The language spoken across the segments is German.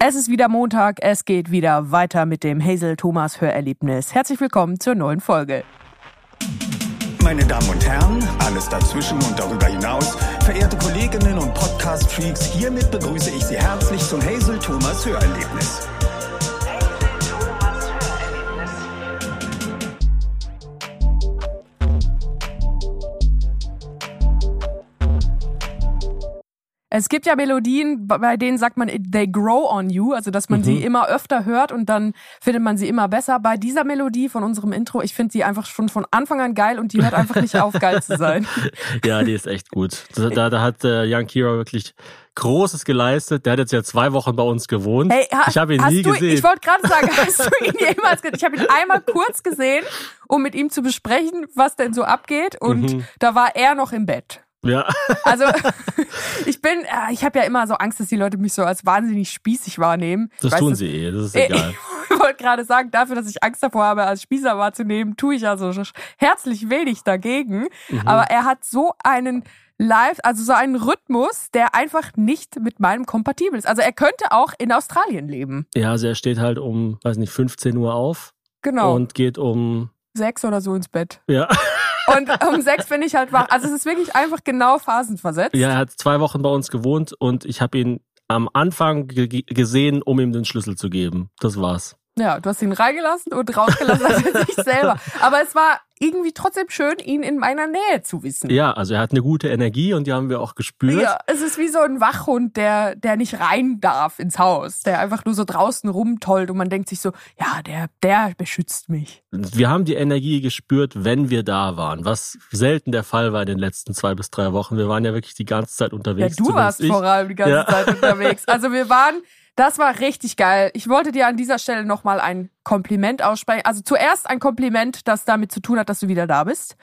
Es ist wieder Montag, es geht wieder weiter mit dem Hazel Thomas Hörerlebnis. Herzlich willkommen zur neuen Folge. Meine Damen und Herren, alles dazwischen und darüber hinaus, verehrte Kolleginnen und Podcast-Freaks, hiermit begrüße ich Sie herzlich zum Hazel Thomas Hörerlebnis. Es gibt ja Melodien, bei denen sagt man, they grow on you, also dass man mhm. sie immer öfter hört und dann findet man sie immer besser. Bei dieser Melodie von unserem Intro, ich finde sie einfach schon von Anfang an geil und die hört einfach nicht auf, geil zu sein. Ja, die ist echt gut. Da, da hat äh, Young Kira wirklich Großes geleistet. Der hat jetzt ja zwei Wochen bei uns gewohnt. Hey, ha, ich habe ihn nie du, gesehen. Ich wollte gerade sagen, hast du ihn jemals gesehen? Ich habe ihn einmal kurz gesehen, um mit ihm zu besprechen, was denn so abgeht. Und mhm. da war er noch im Bett. Ja. Also ich bin, äh, ich habe ja immer so Angst, dass die Leute mich so als wahnsinnig spießig wahrnehmen. Das weißt tun sie eh, das ist egal. Ich wollte gerade sagen, dafür, dass ich Angst davor habe, als Spießer wahrzunehmen, tue ich also herzlich wenig dagegen. Mhm. Aber er hat so einen Live, also so einen Rhythmus, der einfach nicht mit meinem kompatibel ist. Also er könnte auch in Australien leben. Ja, also er steht halt um, weiß nicht, 15 Uhr auf. Genau. Und geht um sechs oder so ins Bett. Ja. Und um sechs bin ich halt wach. Also es ist wirklich einfach genau phasenversetzt. Ja, er hat zwei Wochen bei uns gewohnt und ich habe ihn am Anfang gesehen, um ihm den Schlüssel zu geben. Das war's. Ja, du hast ihn reingelassen und rausgelassen als sich selber. Aber es war irgendwie trotzdem schön, ihn in meiner Nähe zu wissen. Ja, also er hat eine gute Energie und die haben wir auch gespürt. Ja, es ist wie so ein Wachhund, der, der nicht rein darf ins Haus, der einfach nur so draußen rumtollt und man denkt sich so, ja, der, der beschützt mich. Wir haben die Energie gespürt, wenn wir da waren, was selten der Fall war in den letzten zwei bis drei Wochen. Wir waren ja wirklich die ganze Zeit unterwegs. Ja, du warst ich. vor allem die ganze ja. Zeit unterwegs. Also wir waren das war richtig geil. Ich wollte dir an dieser Stelle nochmal ein Kompliment aussprechen. Also zuerst ein Kompliment, das damit zu tun hat, dass du wieder da bist.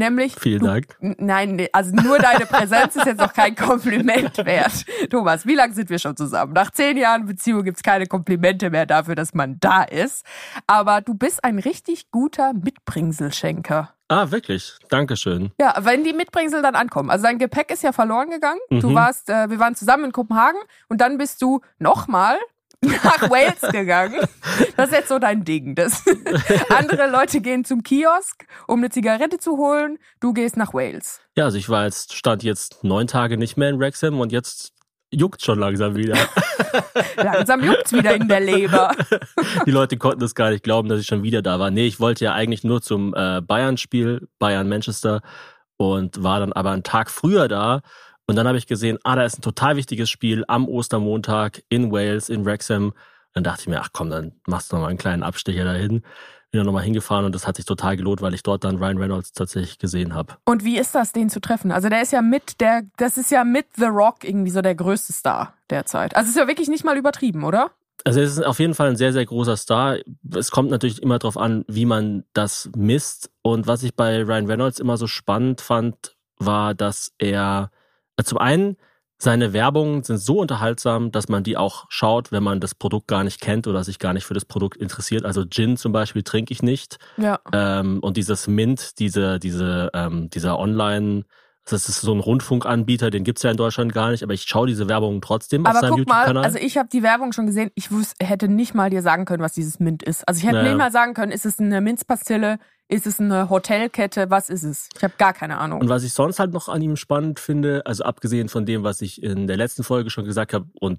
Nämlich. Vielen du, Dank. Nein, also nur deine Präsenz ist jetzt noch kein Kompliment wert. Thomas, wie lange sind wir schon zusammen? Nach zehn Jahren Beziehung gibt's keine Komplimente mehr dafür, dass man da ist. Aber du bist ein richtig guter Mitbringselschenker. Ah, wirklich? Dankeschön. Ja, wenn die Mitbringsel dann ankommen. Also dein Gepäck ist ja verloren gegangen. Mhm. Du warst, äh, wir waren zusammen in Kopenhagen und dann bist du nochmal nach Wales gegangen. Das ist jetzt so dein Ding. Das andere Leute gehen zum Kiosk, um eine Zigarette zu holen. Du gehst nach Wales. Ja, also ich war jetzt, stand jetzt neun Tage nicht mehr in Wrexham und jetzt juckt schon langsam wieder. langsam juckt's wieder in der Leber. Die Leute konnten es gar nicht glauben, dass ich schon wieder da war. Nee, ich wollte ja eigentlich nur zum äh, Bayern-Spiel, Bayern-Manchester und war dann aber einen Tag früher da. Und dann habe ich gesehen, ah, da ist ein total wichtiges Spiel am Ostermontag in Wales, in Wrexham. Dann dachte ich mir, ach komm, dann machst du noch mal einen kleinen Abstecher dahin bin dann nochmal hingefahren und das hat sich total gelohnt, weil ich dort dann Ryan Reynolds tatsächlich gesehen habe. Und wie ist das, den zu treffen? Also der ist ja mit der, das ist ja mit The Rock irgendwie so der größte Star derzeit. Also ist ja wirklich nicht mal übertrieben, oder? Also es ist auf jeden Fall ein sehr, sehr großer Star. Es kommt natürlich immer darauf an, wie man das misst. Und was ich bei Ryan Reynolds immer so spannend fand, war, dass er zum einen seine Werbungen sind so unterhaltsam, dass man die auch schaut, wenn man das Produkt gar nicht kennt oder sich gar nicht für das Produkt interessiert. Also Gin zum Beispiel trinke ich nicht. Ja. Ähm, und dieses Mint, diese, diese, ähm, dieser Online- das ist so ein Rundfunkanbieter, den gibt's ja in Deutschland gar nicht, aber ich schaue diese Werbung trotzdem aber auf seinem YouTube-Kanal. Also ich habe die Werbung schon gesehen, ich wusste, hätte nicht mal dir sagen können, was dieses Mint ist. Also ich hätte naja. nicht mal sagen können, ist es eine Minzpastille, ist es eine Hotelkette, was ist es? Ich habe gar keine Ahnung. Und was ich sonst halt noch an ihm spannend finde, also abgesehen von dem, was ich in der letzten Folge schon gesagt habe, und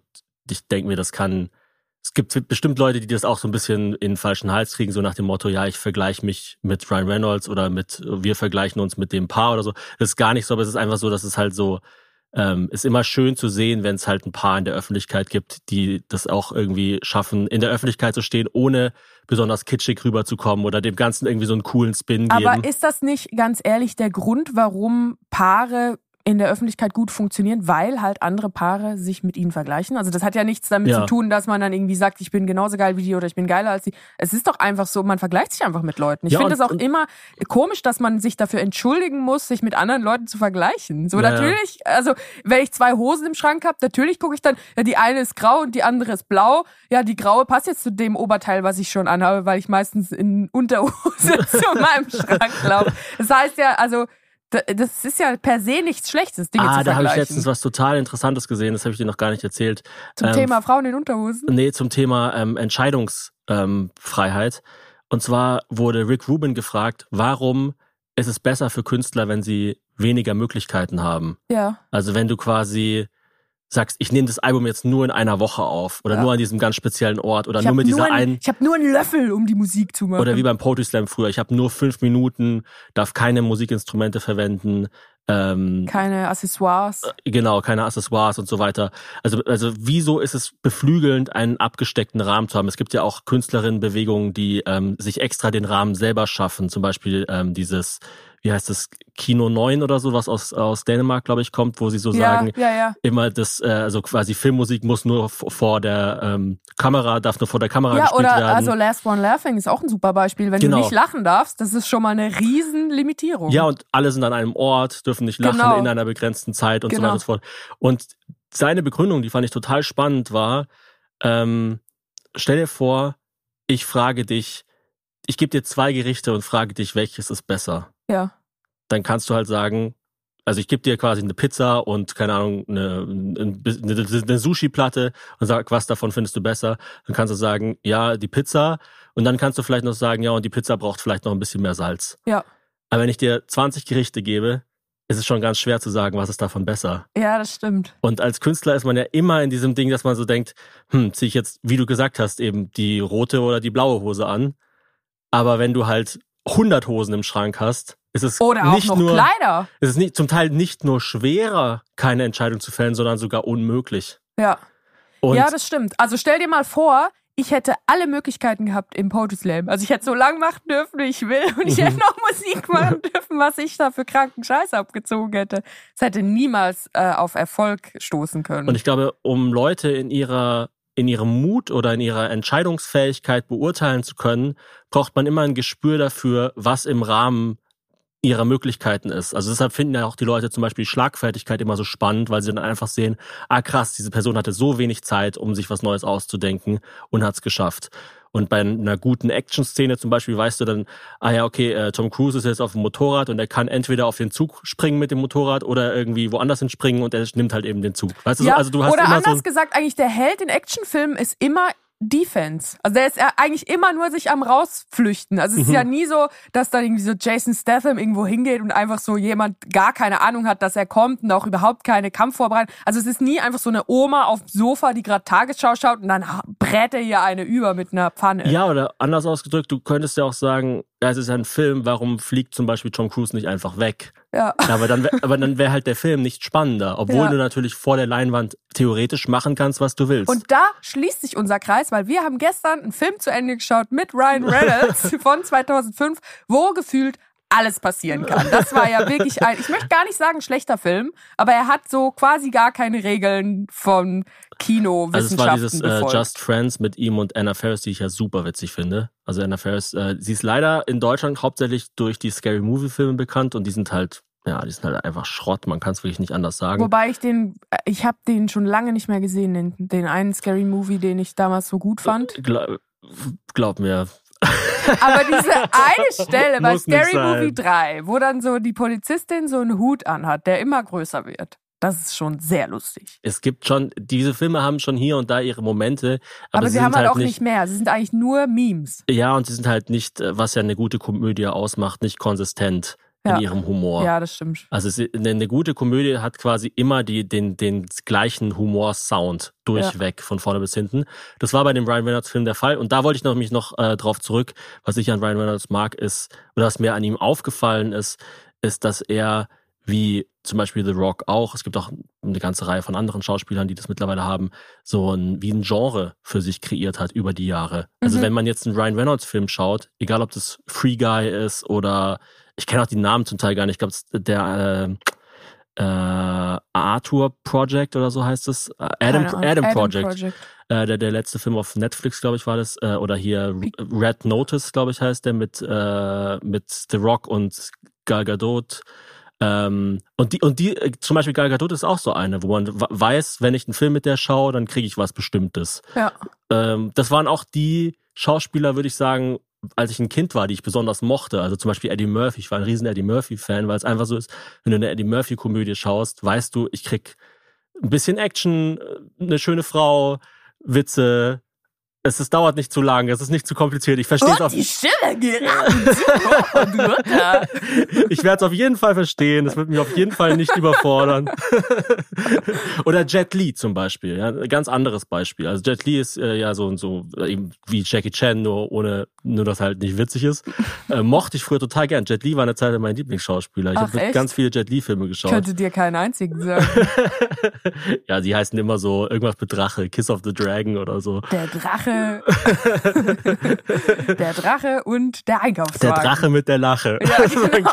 ich denke mir, das kann es gibt bestimmt Leute, die das auch so ein bisschen in den falschen Hals kriegen, so nach dem Motto, ja, ich vergleiche mich mit Ryan Reynolds oder mit, wir vergleichen uns mit dem Paar oder so. Das ist gar nicht so, aber es ist einfach so, dass es halt so, ähm, ist immer schön zu sehen, wenn es halt ein Paar in der Öffentlichkeit gibt, die das auch irgendwie schaffen, in der Öffentlichkeit zu stehen, ohne besonders kitschig rüberzukommen oder dem Ganzen irgendwie so einen coolen Spin geben. Aber ist das nicht ganz ehrlich der Grund, warum Paare in der Öffentlichkeit gut funktionieren, weil halt andere Paare sich mit ihnen vergleichen. Also das hat ja nichts damit ja. zu tun, dass man dann irgendwie sagt, ich bin genauso geil wie die oder ich bin geiler als die. Es ist doch einfach so, man vergleicht sich einfach mit Leuten. Ich ja, finde es auch immer komisch, dass man sich dafür entschuldigen muss, sich mit anderen Leuten zu vergleichen. So ja, natürlich, also wenn ich zwei Hosen im Schrank habe, natürlich gucke ich dann, ja, die eine ist grau und die andere ist blau. Ja, die graue passt jetzt zu dem Oberteil, was ich schon anhabe, weil ich meistens in Unterhose zu meinem Schrank laufe. Das heißt ja, also Das ist ja per se nichts Schlechtes, Dinge ah, zu da habe ich vergleichen. letztens was total Interessantes gesehen, das habe ich dir noch gar nicht erzählt. Zum Ähm, Thema Frauen in Unterhosen. Nee, zum Thema ähm, Entscheidungsfreiheit. Und zwar wurde Rick Rubin gefragt, warum ist es besser für Künstler, wenn sie weniger Möglichkeiten haben? Ja. Also wenn du quasi sagst, ich nehme das Album jetzt nur in einer Woche auf oder Ja. nur an diesem ganz speziellen Ort oder Ich nur habe mit dieser nur, einen ein, ich hab nur einen Löffel, um die Musik zu machen. oder wie beim Poetry Slam früher, ich habe nur fünf Minuten, darf keine Musikinstrumente verwenden, ähm, Keine Accessoires. Genau, keine Accessoires und so weiter. Also, also wieso ist es beflügelnd, einen abgesteckten Rahmen zu haben? Es gibt ja auch Künstlerinnenbewegungen, die ähm, sich extra den Rahmen selber schaffen. Zum Beispiel ähm, dieses, wie heißt das, Kino 9 oder so, was aus, aus Dänemark, glaube ich, kommt, wo sie so ja, sagen, ja, ja. immer das, äh, also quasi Filmmusik muss nur vor der ähm, Kamera, darf nur vor der Kamera Ja, gespielt oder werden. also Last One Laughing ist auch ein super Beispiel. Wenn Genau. du nicht lachen darfst, das ist schon mal eine riesen Limitierung. Ja, und alle sind an einem Ort, dürfen nicht lachen Genau. in einer begrenzten Zeit und so Genau. weiter und so fort. Und seine Begründung, die fand ich total spannend, war, ähm, stell dir vor, ich frage dich, ich gebe dir zwei Gerichte und frage dich, welches ist besser. Ja. Dann kannst du halt sagen, also ich gebe dir quasi eine Pizza und keine Ahnung, eine, eine, eine Sushi-Platte und sag, was davon findest du besser? Dann kannst du sagen, ja, die Pizza. Und dann kannst du vielleicht noch sagen, ja, und die Pizza braucht vielleicht noch ein bisschen mehr Salz. Ja. Aber wenn ich dir 20 Gerichte gebe, ist es schon ganz schwer zu sagen, was ist davon besser. Ja, das stimmt. Und als Künstler ist man ja immer in diesem Ding, dass man so denkt, hm, ziehe ich jetzt, wie du gesagt hast, eben die rote oder die blaue Hose an. Aber wenn du halt 100 Hosen im Schrank hast, ist es Oder auch nicht noch nur, Kleider. ist es nicht, zum Teil nicht nur schwerer, keine Entscheidung zu fällen, sondern sogar unmöglich. Ja. Und ja, das stimmt. Also stell dir mal vor, ich hätte alle Möglichkeiten gehabt im Poetry Slam. Also ich hätte so lang machen dürfen, wie ich will. Und ich hätte noch Musik machen dürfen, was ich da für kranken Scheiß abgezogen hätte. Es hätte niemals äh, auf Erfolg stoßen können. Und ich glaube, um Leute in ihrer in ihrem Mut oder in ihrer Entscheidungsfähigkeit beurteilen zu können, braucht man immer ein Gespür dafür, was im Rahmen ihrer Möglichkeiten ist. Also deshalb finden ja auch die Leute zum Beispiel Schlagfertigkeit immer so spannend, weil sie dann einfach sehen, ah krass, diese Person hatte so wenig Zeit, um sich was Neues auszudenken und hat es geschafft. Und bei einer guten Action-Szene zum Beispiel weißt du dann, ah ja, okay, äh, Tom Cruise ist jetzt auf dem Motorrad und er kann entweder auf den Zug springen mit dem Motorrad oder irgendwie woanders hinspringen und er nimmt halt eben den Zug. Weißt du, so? ja, also du hast oder immer anders so gesagt, eigentlich der Held in Actionfilmen ist immer Defense. Also der ist ja eigentlich immer nur sich am rausflüchten. Also es ist Mhm. ja nie so, dass dann irgendwie so Jason Statham irgendwo hingeht und einfach so jemand gar keine Ahnung hat, dass er kommt und auch überhaupt keine Kampfvorbereitung. Also es ist nie einfach so eine Oma auf dem Sofa, die gerade Tagesschau schaut und dann brät er ihr eine über mit einer Pfanne. Ja, oder anders ausgedrückt, du könntest ja auch sagen, ja, es ist ein Film, warum fliegt zum Beispiel Tom Cruise nicht einfach weg? Ja. Aber dann, aber dann wäre halt der Film nicht spannender, obwohl Ja. du natürlich vor der Leinwand theoretisch machen kannst, was du willst. Und da schließt sich unser Kreis, weil wir haben gestern einen Film zu Ende geschaut mit Ryan Reynolds von 2005, wo gefühlt alles passieren kann. Das war ja wirklich ein, ich möchte gar nicht sagen schlechter Film, aber er hat so quasi gar keine Regeln von Kinowissenschaften also es war dieses äh. Just Friends mit ihm und Anna Faris, die ich ja super witzig finde. Also Anna Faris, äh, sie ist leider in Deutschland hauptsächlich durch die Scary Movie Filme bekannt und die sind halt, ja, die sind halt einfach Schrott, man kann es wirklich nicht anders sagen. Wobei ich den, ich habe den schon lange nicht mehr gesehen, den, den einen Scary Movie, den ich damals so gut fand. Glaub, glaub mir. Aber diese eine Stelle bei Muss nicht Scary. Movie 3, wo dann so die Polizistin so einen Hut anhat, der immer größer wird. Das ist schon sehr lustig. Es gibt schon, diese Filme haben schon hier und da ihre Momente, aber, Aber, sie sie sind haben halt halt auch nicht mehr. Sie sind eigentlich nur Memes. Ja, und sie sind halt nicht, äh, was ja eine gute Komödie ausmacht, nicht konsistent Ja. in ihrem Humor. Ja, das stimmt. Also es, eine, eine gute Komödie hat quasi immer die, den, den gleichen Humor-Sound durchweg von vorne bis hinten. Das war bei dem Ryan Reynolds-Film der Fall. Und da wollte ich noch, mich noch äh, drauf zurück. Was ich an Ryan Reynolds mag, ist, oder was mir an ihm aufgefallen ist, ist, dass er wie zum Beispiel The Rock auch, es gibt auch eine ganze Reihe von anderen Schauspielern, die das mittlerweile haben, so ein, wie ein Genre für sich kreiert hat über die Jahre. Also Mhm. wenn man jetzt einen Ryan Reynolds Film schaut, egal ob das Free Guy ist oder ich kenne auch die Namen zum Teil gar nicht, ich glaube der äh, äh, Arthur Project oder so heißt es, Äh, Adam, Ahnung. Adam, Project, Project. Äh, der, der letzte Film auf Netflix, glaube ich, war das, äh, oder hier Red Notice, glaube ich, heißt der mit äh, mit The Rock und Gal Gadot. Ähm, und die, und die, äh, zum Beispiel Gal Gadot ist auch so eine, wo man weiß, wenn ich einen Film mit der schaue, dann kriege ich was Bestimmtes. Ja. Ähm, das waren auch die Schauspieler, würde ich sagen, als ich ein Kind war, die ich besonders mochte. Also zum Beispiel Eddie Murphy. Ich war ein riesen Eddie Murphy-Fan, weil es einfach so ist, wenn du eine Eddie Murphy-Komödie schaust, weißt du, ich krieg ein bisschen Action, äh, eine schöne Frau, Witze, es ist, dauert nicht zu lang, es ist nicht zu kompliziert. Ich verstehe es auf. Die Stimme geraten. ich werde es auf jeden Fall verstehen. Es wird mich auf jeden Fall nicht überfordern. Oder Jet Li zum Beispiel. Ja, ganz anderes Beispiel. Also Jet Li ist äh, ja so so eben wie Jackie Chan, nur ohne nur dass halt nicht witzig ist. Äh, mochte ich früher total gern. Jet Li war eine Zeit mein Lieblingsschauspieler. Ich habe ganz viele Jet Li Filme geschaut. Ich könnte dir keinen einzigen sagen. ja, die heißen immer so irgendwas mit Drache, Kiss of the Dragon oder so. Der Drache Drache. der Drache und der Einkaufswagen. Der Drache mit der Lache. Ja, genau.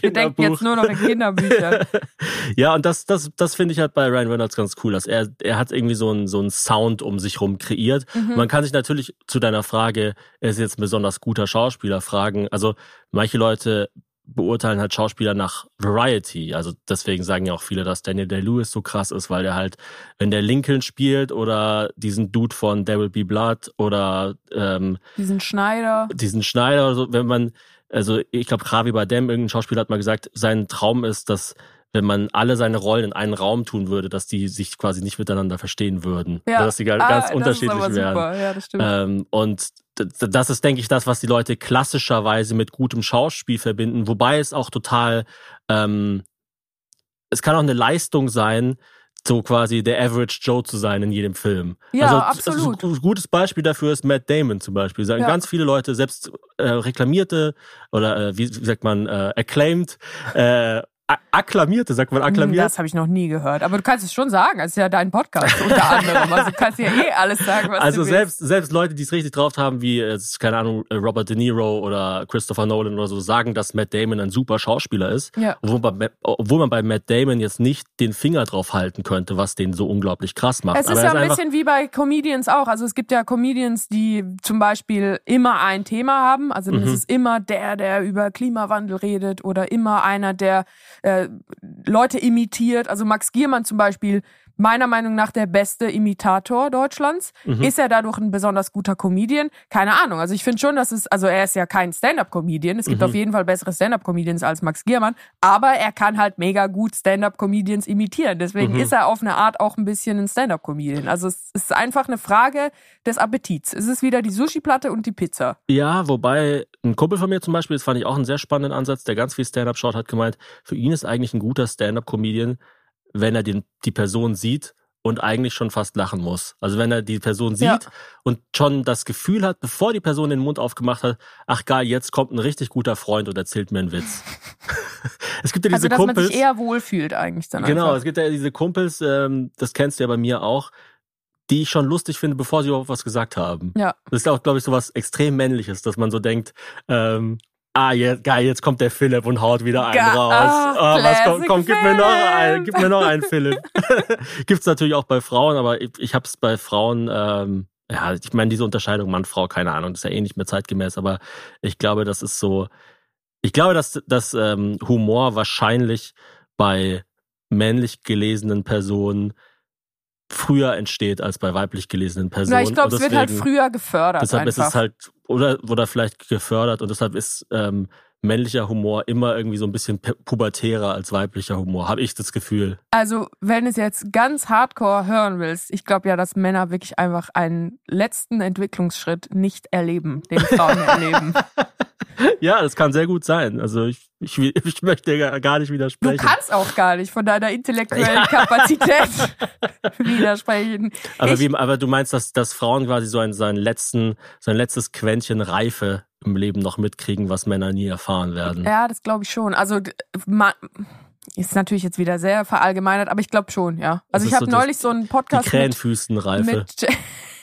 Wir denken jetzt nur noch in Kinderbüchern. ja, und das, das, das finde ich halt bei Ryan Reynolds ganz cool, dass er, er hat irgendwie so einen, so einen Sound um sich rum kreiert. Mhm. Man kann sich natürlich zu deiner Frage, er ist jetzt ein besonders guter Schauspieler, fragen. Also manche Leute beurteilen halt Schauspieler nach Variety. Also deswegen sagen ja auch viele, dass Daniel Day-Lewis so krass ist, weil der halt, wenn der Lincoln spielt oder diesen Dude von There Will Be Blood oder ähm, diesen Schneider. Diesen Schneider, so, wenn man, also ich glaube, Javi Bardem, irgendein Schauspieler hat mal gesagt, sein Traum ist, dass wenn man alle seine Rollen in einen Raum tun würde, dass die sich quasi nicht miteinander verstehen würden. Ja. Dass die ah, ganz unterschiedlich wären. Ja, das stimmt. Ähm, und das ist, denke ich, das, was die Leute klassischerweise mit gutem Schauspiel verbinden, wobei es auch total, ähm, es kann auch eine Leistung sein, so quasi der Average Joe zu sein in jedem Film. Ja, also, absolut. ein gutes Beispiel dafür ist Matt Damon zum Beispiel. Sagen ja. ganz viele Leute, selbst äh, reklamierte oder äh, wie, wie sagt man, äh, acclaimed äh, Akklamierte, sagt man akklamiert? Das habe ich noch nie gehört. Aber du kannst es schon sagen. Es ist ja dein Podcast unter anderem. Also du kannst ja eh alles sagen, was also du selbst, willst. selbst Leute, die es richtig drauf haben, wie, keine Ahnung, Robert De Niro oder Christopher Nolan oder so, sagen, dass Matt Damon ein super Schauspieler ist. Ja. Obwohl, man, obwohl man bei Matt Damon jetzt nicht den Finger drauf halten könnte, was den so unglaublich krass macht. Es ist Aber ja ein bisschen wie bei Comedians auch. Also es gibt ja Comedians, die zum Beispiel immer ein Thema haben. Also mhm. es ist immer der, der über Klimawandel redet oder immer einer, der äh, Leute imitiert. Also Max Giermann zum Beispiel meiner Meinung nach der beste Imitator Deutschlands. Mhm. Ist er dadurch ein besonders guter Comedian? Keine Ahnung. Also ich finde schon, dass es, also er ist ja kein Stand-up-Comedian. Es gibt mhm. auf jeden Fall bessere Stand-up-Comedians als Max Giermann. Aber er kann halt mega gut Stand-up-Comedians imitieren. Deswegen mhm. ist er auf eine Art auch ein bisschen ein Stand-up-Comedian. Also es ist einfach eine Frage des Appetits. Es ist wieder die Sushi-Platte und die Pizza. Ja, wobei ein Kumpel von mir zum Beispiel, das fand ich auch einen sehr spannenden Ansatz, der ganz viel Stand-up schaut, hat gemeint, für ihn ist eigentlich ein guter Stand-up-Comedian, wenn er den, die Person sieht und eigentlich schon fast lachen muss. Also wenn er die Person sieht ja. und schon das Gefühl hat, bevor die Person den Mund aufgemacht hat, ach geil, jetzt kommt ein richtig guter Freund und erzählt mir einen Witz. es gibt ja diese also, dass Kumpels. Man sich eher wohlfühlt eigentlich dann Genau, einfach. es gibt ja diese Kumpels, ähm, das kennst du ja bei mir auch, die ich schon lustig finde, bevor sie überhaupt was gesagt haben. Ja. Das ist auch, glaube ich, so was extrem Männliches, dass man so denkt, ähm, ah, jetzt, geil, jetzt kommt der Philipp und haut wieder einen Ga raus. Oh, was kommt, komm, gib mir noch einen, gib mir noch einen Philipp. Gibt's natürlich auch bei Frauen, aber ich, ich habe es bei Frauen, ähm, ja, ich meine, diese Unterscheidung Mann-Frau, keine Ahnung, das ist ja eh nicht mehr zeitgemäß, aber ich glaube, das ist so, ich glaube, dass, dass ähm, Humor wahrscheinlich bei männlich gelesenen Personen früher entsteht als bei weiblich gelesenen Personen. Ja, ich glaube, es wird halt früher gefördert. Deshalb einfach. ist es halt, oder, oder vielleicht gefördert und deshalb ist ähm, männlicher Humor immer irgendwie so ein bisschen pubertärer als weiblicher Humor, habe ich das Gefühl. Also, wenn du es jetzt ganz hardcore hören willst, ich glaube ja, dass Männer wirklich einfach einen letzten Entwicklungsschritt nicht erleben, den Frauen erleben. Ja, das kann sehr gut sein. Also ich, ich, ich möchte gar nicht widersprechen. Du kannst auch gar nicht von deiner intellektuellen. Kapazität widersprechen. Aber, ich, wie, aber du meinst, dass, dass Frauen quasi so ein, so ein, letzten, so ein letztes Quäntchen Reife im Leben noch mitkriegen, was Männer nie erfahren werden. Ja, das glaube ich schon. Also man, ist natürlich jetzt wieder sehr verallgemeinert, aber ich glaube schon, ja. Also ich habe so neulich so einen Podcast die Krähenfüßenreife. Mit,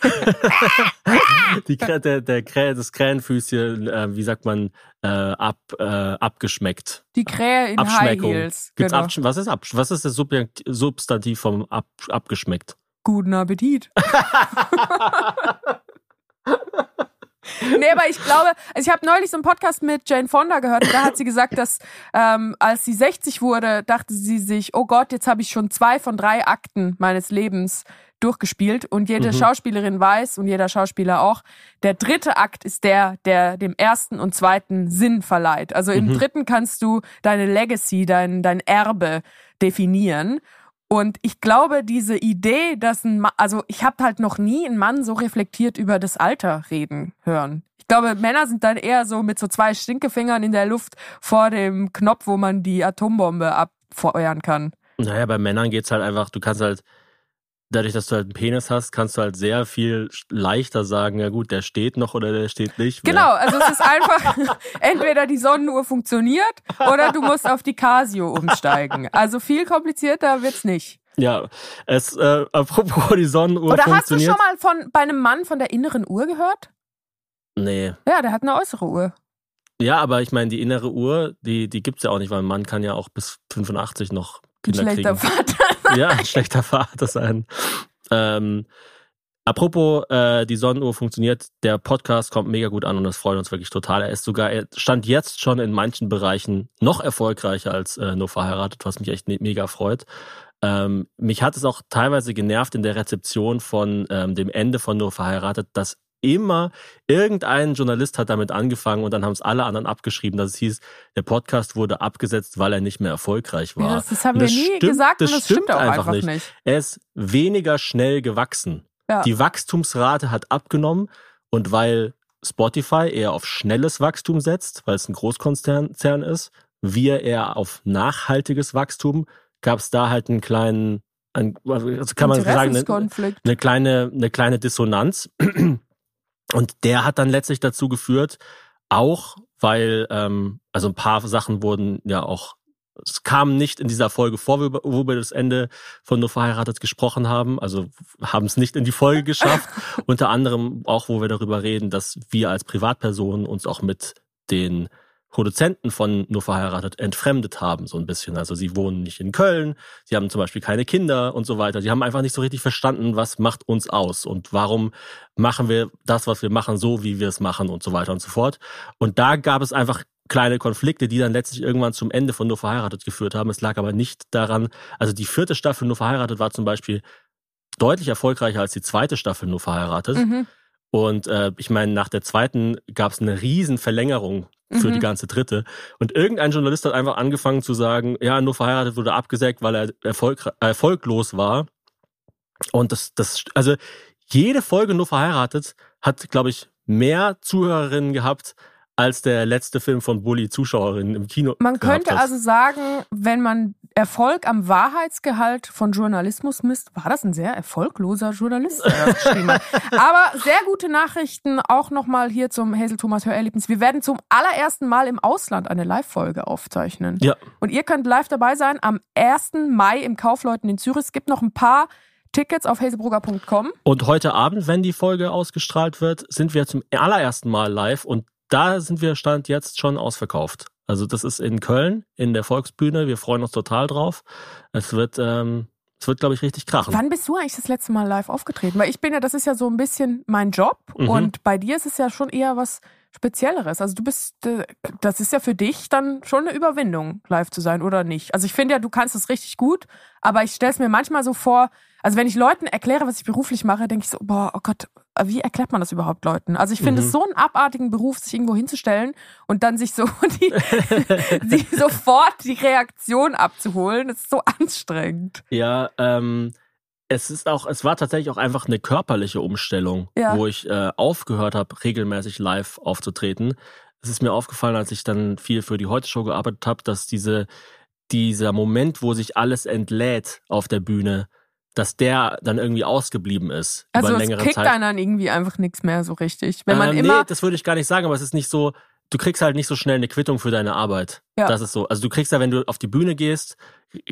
die, der, der das Krähenfüßchen, äh, wie sagt man, äh, ab, äh, abgeschmeckt. Die Krähe in High Heels. Genau. Absch was ist ab Was ist das Substantiv vom ab abgeschmeckt? Guten Appetit. nee, aber ich glaube, also ich habe neulich so einen Podcast mit Jane Fonda gehört und da hat sie gesagt, dass ähm, als sie 60 wurde, dachte sie sich, oh Gott, jetzt habe ich schon zwei von drei Akten meines Lebens durchgespielt und jede mhm. Schauspielerin weiß und jeder Schauspieler auch, der dritte Akt ist der, der dem ersten und zweiten Sinn verleiht. Also im mhm. dritten kannst du deine Legacy, dein, dein Erbe definieren. Und ich glaube, diese Idee, dass ein Mann, also ich habe halt noch nie einen Mann so reflektiert über das Alter reden hören. Ich glaube, Männer sind dann eher so mit so zwei Stinkefingern in der Luft vor dem Knopf, wo man die Atombombe abfeuern kann. Naja, bei Männern geht's halt einfach, du kannst halt, dadurch, dass du halt einen Penis hast, kannst du halt sehr viel leichter sagen, ja gut, der steht noch oder der steht nicht mehr. Genau, also es ist einfach, entweder die Sonnenuhr funktioniert oder du musst auf die Casio umsteigen. Also viel komplizierter wird's nicht. Ja, es, äh, apropos die Sonnenuhr Oder hast du schon mal von, bei einem Mann von der inneren Uhr gehört? Nee. Ja, der hat eine äußere Uhr. Ja, aber ich meine, die innere Uhr, die, die gibt's ja auch nicht, weil ein Mann kann ja auch bis 85 noch Kinder ein schlechter kriegen. Vater. Ja, ein schlechter Vater sein. Ähm, apropos, äh, die Sonnenuhr funktioniert, der Podcast kommt mega gut an und das freut uns wirklich total. Er ist sogar, er stand jetzt schon in manchen Bereichen noch erfolgreicher als äh, nur verheiratet, was mich echt mega freut. Ähm, mich hat es auch teilweise genervt in der Rezeption von ähm, dem Ende von nur verheiratet, dass immer irgendein Journalist hat damit angefangen und dann haben es alle anderen abgeschrieben, dass es hieß, der Podcast wurde abgesetzt, weil er nicht mehr erfolgreich war. Ja, das, das haben wir nie stimmt, gesagt das und das stimmt stimmt auch einfach, einfach nicht. nicht. Er ist weniger schnell gewachsen. Ja. Die Wachstumsrate hat abgenommen und weil Spotify eher auf schnelles Wachstum setzt, weil es ein Großkonzern ist, wir eher auf nachhaltiges Wachstum, gab es da halt einen kleinen, ein, also kann man sagen, eine, eine kleine, eine kleine Dissonanz. Und der hat dann letztlich dazu geführt, auch weil, ähm, also ein paar Sachen wurden ja auch, es kam nicht in dieser Folge vor, wo wir das Ende von Nur verheiratet gesprochen haben, also haben es nicht in die Folge geschafft. Unter anderem auch, wo wir darüber reden, dass wir als Privatpersonen uns auch mit den Produzenten von Nur verheiratet entfremdet haben, so ein bisschen. Also sie wohnen nicht in Köln, sie haben zum Beispiel keine Kinder und so weiter. Sie haben einfach nicht so richtig verstanden, was macht uns aus und warum machen wir das, was wir machen, so wie wir es machen und so weiter und so fort. Und da gab es einfach kleine Konflikte, die dann letztlich irgendwann zum Ende von Nur verheiratet geführt haben. Es lag aber nicht daran, also die vierte Staffel Nur verheiratet war zum Beispiel deutlich erfolgreicher als die zweite Staffel Nur verheiratet. Mhm. Und äh, ich meine, nach der zweiten gab es eine riesen Verlängerung für mhm. die ganze dritte. Und irgendein Journalist hat einfach angefangen zu sagen, ja, nur verheiratet wurde abgesägt, weil er erfolg, erfolglos war. Und das, das, also jede Folge nur verheiratet hat, glaube ich, mehr Zuhörerinnen gehabt als der letzte Film von Bully Zuschauerinnen im Kino. Man könnte also sagen, wenn man Erfolg am Wahrheitsgehalt von Journalismus misst, war das ein sehr erfolgloser Journalist, der das geschrieben hat. Aber sehr gute Nachrichten auch nochmal hier zum Hazel Thomas Hörerlebnis. Wir werden zum allerersten Mal im Ausland eine Live-Folge aufzeichnen. Ja. Und ihr könnt live dabei sein am 1. Mai im Kaufleuten in Zürich. Es gibt noch ein paar Tickets auf hazelbrugger.com. Und heute Abend, wenn die Folge ausgestrahlt wird, sind wir zum allerersten Mal live und da sind wir Stand jetzt schon ausverkauft. Also das ist in Köln, in der Volksbühne. Wir freuen uns total drauf. Es wird, ähm, es wird, glaube ich, richtig krachen. Wann bist du eigentlich das letzte Mal live aufgetreten? Weil ich bin ja, das ist ja so ein bisschen mein Job mhm. und bei dir ist es ja schon eher was Spezielleres. Also du bist, äh, das ist ja für dich dann schon eine Überwindung, live zu sein, oder nicht? Also ich finde ja, du kannst es richtig gut, aber ich stelle es mir manchmal so vor, also wenn ich Leuten erkläre, was ich beruflich mache, denke ich so, boah, oh Gott, wie erklärt man das überhaupt Leuten? Also ich finde mhm. es so einen abartigen Beruf, sich irgendwo hinzustellen und dann sich so die, die sofort die Reaktion abzuholen. Das ist so anstrengend. Ja, ähm, es ist auch, es war tatsächlich auch einfach eine körperliche Umstellung, ja. wo ich äh, aufgehört habe, regelmäßig live aufzutreten. Es ist mir aufgefallen, als ich dann viel für die Heute-Show gearbeitet habe, dass diese, dieser Moment, wo sich alles entlädt auf der Bühne, dass der dann irgendwie ausgeblieben ist. Also über längere es kickt Zeit. einen dann irgendwie einfach nichts mehr so richtig. Wenn man ähm, immer nee, das würde ich gar nicht sagen, aber es ist nicht so, du kriegst halt nicht so schnell eine Quittung für deine Arbeit. Ja. Das ist so. Also du kriegst ja, wenn du auf die Bühne gehst,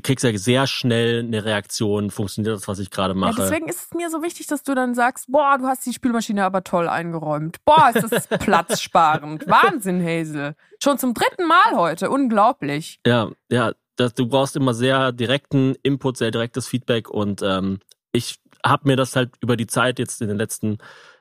kriegst ja sehr schnell eine Reaktion, funktioniert das, was ich gerade mache. Ja, deswegen ist es mir so wichtig, dass du dann sagst, boah, du hast die Spülmaschine aber toll eingeräumt. Boah, ist das platzsparend. Wahnsinn, Hazel. Schon zum dritten Mal heute. Unglaublich. Ja, ja. Das, du brauchst immer sehr direkten Input, sehr direktes Feedback und ähm, ich habe mir das halt über die Zeit jetzt in den letzten,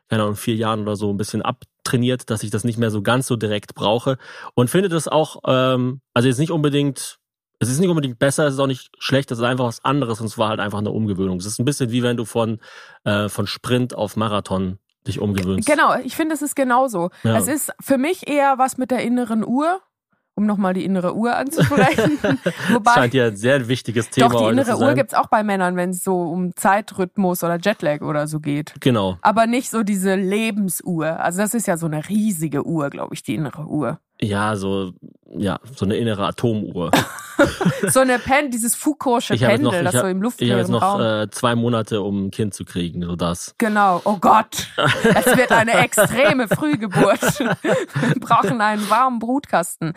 keine Ahnung, vier Jahren oder so ein bisschen abtrainiert, dass ich das nicht mehr so ganz so direkt brauche und finde das auch, ähm, also jetzt nicht unbedingt es ist nicht unbedingt besser, es ist auch nicht schlecht, es ist einfach was anderes und es war halt einfach eine Umgewöhnung. Es ist ein bisschen wie wenn du von, äh, von Sprint auf Marathon dich umgewöhnst. Genau, ich finde, es ist genauso. Ja. Es ist für mich eher was mit der inneren Uhr um nochmal die innere Uhr anzusprechen. Wobei, scheint ja ein sehr wichtiges Thema Doch, die innere Uhr gibt es auch bei Männern, wenn es so um Zeitrhythmus oder Jetlag oder so geht. Genau. Aber nicht so diese Lebensuhr. Also das ist ja so eine riesige Uhr, glaube ich, die innere Uhr. Ja, so, ja, so eine innere Atomuhr. so eine Pen, dieses Foucault'sche Pendel, noch, das hab, so im luftleeren Ich habe jetzt noch äh, zwei Monate, um ein Kind zu kriegen, so das. Genau. Oh Gott. Es wird eine extreme Frühgeburt. Wir brauchen einen warmen Brutkasten.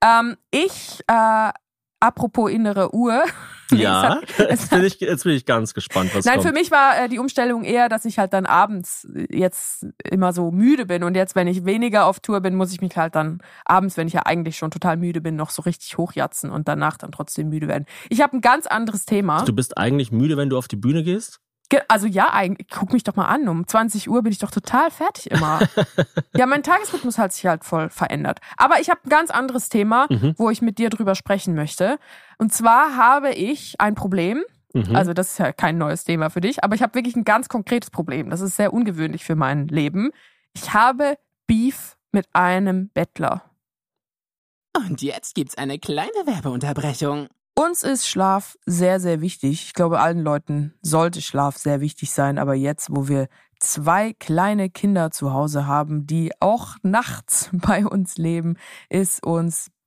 Ähm, ich, äh, apropos innere Uhr, ja, jetzt, bin ich, jetzt bin ich ganz gespannt, was Nein, kommt. für mich war äh, die Umstellung eher, dass ich halt dann abends jetzt immer so müde bin. Und jetzt, wenn ich weniger auf Tour bin, muss ich mich halt dann abends, wenn ich ja eigentlich schon total müde bin, noch so richtig hochjatzen und danach dann trotzdem müde werden. Ich habe ein ganz anderes Thema. Du bist eigentlich müde, wenn du auf die Bühne gehst? Also ja, eigentlich, guck mich doch mal an. Um 20 Uhr bin ich doch total fertig immer. ja, mein Tagesrhythmus hat sich halt voll verändert. Aber ich habe ein ganz anderes Thema, mhm. wo ich mit dir drüber sprechen möchte. Und zwar habe ich ein Problem. Mhm. Also das ist ja kein neues Thema für dich, aber ich habe wirklich ein ganz konkretes Problem. Das ist sehr ungewöhnlich für mein Leben. Ich habe Beef mit einem Bettler. Und jetzt gibt's eine kleine Werbeunterbrechung. Uns ist Schlaf sehr, sehr wichtig. Ich glaube, allen Leuten sollte Schlaf sehr wichtig sein. Aber jetzt, wo wir zwei kleine Kinder zu Hause haben, die auch nachts bei uns leben, ist uns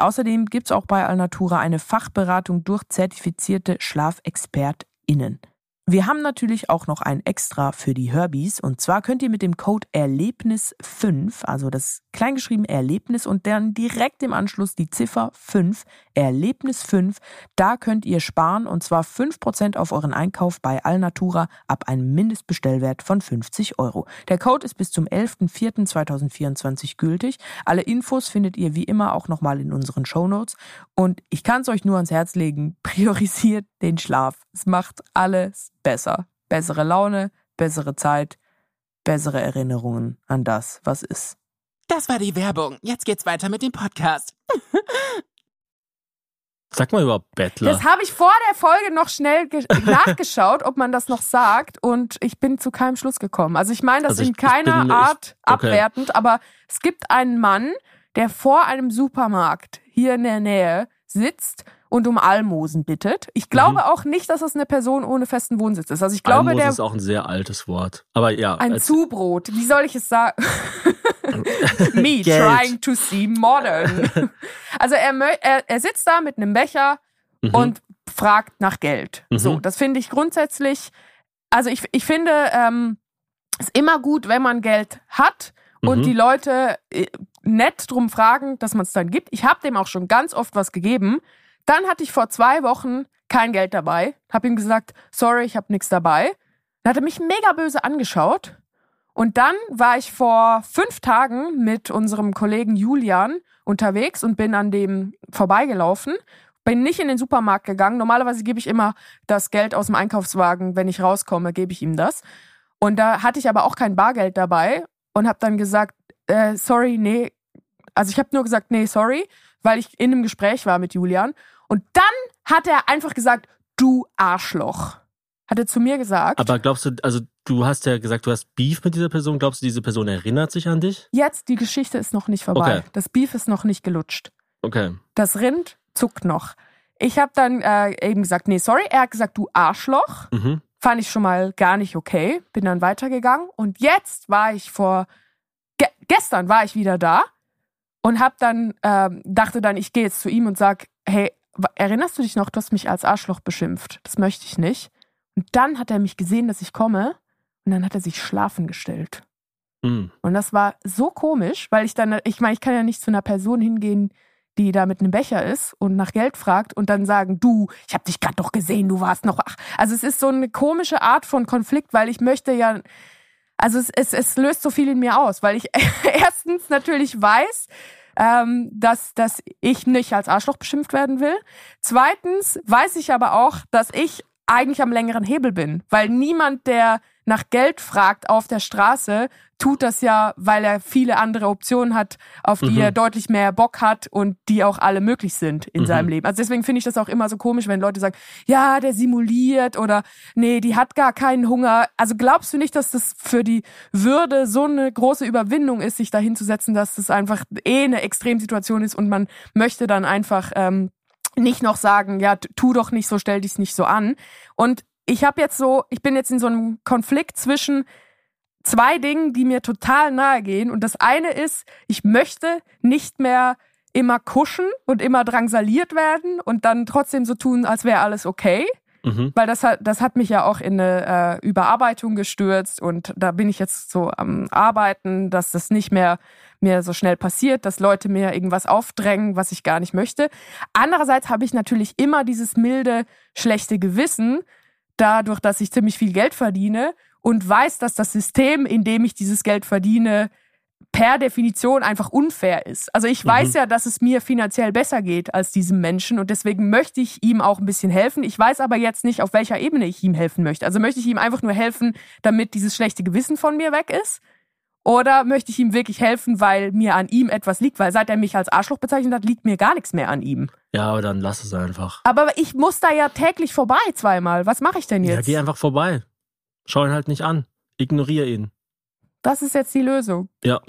außerdem gibt es auch bei Alnatura eine Fachberatung durch zertifizierte SchlafexpertInnen. Wir haben natürlich auch noch ein Extra für die Herbies und zwar könnt ihr mit dem Code Erlebnis5, also das kleingeschrieben Erlebnis und dann direkt im Anschluss die Ziffer 5, Erlebnis 5, da könnt ihr sparen und zwar 5% auf euren Einkauf bei Alnatura ab einem Mindestbestellwert von 50 Euro. Der Code ist bis zum 11.04.2024 gültig. Alle Infos findet ihr wie immer auch nochmal in unseren Shownotes und ich kann es euch nur ans Herz legen, priorisiert den Schlaf. Es macht alles besser. Bessere Laune, bessere Zeit, bessere Erinnerungen an das, was ist. Das war die Werbung. Jetzt geht's weiter mit dem Podcast. Sag mal über Bettler. Das habe ich vor der Folge noch schnell nachgeschaut, ob man das noch sagt, und ich bin zu keinem Schluss gekommen. Also ich meine das also in keiner bin, Art ich, okay. abwertend, aber es gibt einen Mann, der vor einem Supermarkt hier in der Nähe sitzt und um Almosen bittet. Ich glaube mhm. auch nicht, dass das eine Person ohne festen Wohnsitz ist. Also ich glaube, Almosen der ist auch ein sehr altes Wort. Aber ja. Ein Zubrot. Wie soll ich es sagen? Me Geld. trying to see modern. also er, er, er sitzt da mit einem Becher mhm. und fragt nach Geld. Mhm. So, das finde ich grundsätzlich. Also ich, ich finde, ähm, es ist immer gut, wenn man Geld hat und mhm. die Leute äh, nett drum fragen, dass man es dann gibt. Ich habe dem auch schon ganz oft was gegeben. Dann hatte ich vor zwei Wochen kein Geld dabei, habe ihm gesagt, sorry, ich habe nichts dabei. Dann hat er mich mega böse angeschaut. Und dann war ich vor fünf Tagen mit unserem Kollegen Julian unterwegs und bin an dem vorbeigelaufen, bin nicht in den Supermarkt gegangen. Normalerweise gebe ich immer das Geld aus dem Einkaufswagen, wenn ich rauskomme, gebe ich ihm das. Und da hatte ich aber auch kein Bargeld dabei und habe dann gesagt, äh, sorry, nee. Also ich habe nur gesagt, nee, sorry, weil ich in einem Gespräch war mit Julian. Und dann hat er einfach gesagt, du Arschloch. Hat er zu mir gesagt. Aber glaubst du, also du hast ja gesagt, du hast Beef mit dieser Person. Glaubst du, diese Person erinnert sich an dich? Jetzt, die Geschichte ist noch nicht vorbei. Okay. Das Beef ist noch nicht gelutscht. Okay. Das Rind zuckt noch. Ich habe dann äh, eben gesagt, nee, sorry. Er hat gesagt, du Arschloch. Mhm. Fand ich schon mal gar nicht okay. Bin dann weitergegangen. Und jetzt war ich vor, ge gestern war ich wieder da und hab dann, ähm, dachte dann, ich gehe jetzt zu ihm und sag, hey, erinnerst du dich noch, du hast mich als Arschloch beschimpft. Das möchte ich nicht. Und dann hat er mich gesehen, dass ich komme und dann hat er sich schlafen gestellt. Mhm. Und das war so komisch, weil ich dann, ich meine, ich kann ja nicht zu einer Person hingehen, die da mit einem Becher ist und nach Geld fragt und dann sagen, du, ich habe dich gerade doch gesehen, du warst noch. Ach. Also es ist so eine komische Art von Konflikt, weil ich möchte ja, also es, es, es löst so viel in mir aus, weil ich erstens natürlich weiß, ähm, dass, dass ich nicht als Arschloch beschimpft werden will. Zweitens weiß ich aber auch, dass ich eigentlich am längeren Hebel bin, weil niemand, der nach Geld fragt auf der Straße, tut das ja, weil er viele andere Optionen hat, auf die mhm. er deutlich mehr Bock hat und die auch alle möglich sind in mhm. seinem Leben. Also deswegen finde ich das auch immer so komisch, wenn Leute sagen, ja, der simuliert oder nee, die hat gar keinen Hunger. Also glaubst du nicht, dass das für die Würde so eine große Überwindung ist, sich da hinzusetzen, dass das einfach eh eine Extremsituation ist und man möchte dann einfach ähm, nicht noch sagen, ja, tu doch nicht so, stell dich nicht so an. Und ich habe jetzt so, ich bin jetzt in so einem Konflikt zwischen zwei Dingen, die mir total nahe gehen. Und das eine ist, ich möchte nicht mehr immer kuschen und immer drangsaliert werden und dann trotzdem so tun, als wäre alles okay. Mhm. Weil das hat, das hat mich ja auch in eine äh, Überarbeitung gestürzt und da bin ich jetzt so am Arbeiten, dass das nicht mehr mir so schnell passiert, dass Leute mir irgendwas aufdrängen, was ich gar nicht möchte. Andererseits habe ich natürlich immer dieses milde, schlechte Gewissen, dadurch, dass ich ziemlich viel Geld verdiene und weiß, dass das System, in dem ich dieses Geld verdiene, per Definition einfach unfair ist. Also ich weiß mhm. ja, dass es mir finanziell besser geht als diesem Menschen und deswegen möchte ich ihm auch ein bisschen helfen. Ich weiß aber jetzt nicht, auf welcher Ebene ich ihm helfen möchte. Also möchte ich ihm einfach nur helfen, damit dieses schlechte Gewissen von mir weg ist? Oder möchte ich ihm wirklich helfen, weil mir an ihm etwas liegt? Weil seit er mich als Arschloch bezeichnet hat, liegt mir gar nichts mehr an ihm. Ja, aber dann lass es einfach. Aber ich muss da ja täglich vorbei zweimal. Was mache ich denn jetzt? Ja, geh einfach vorbei. Schau ihn halt nicht an. Ignoriere ihn. Das ist jetzt die Lösung. Ja.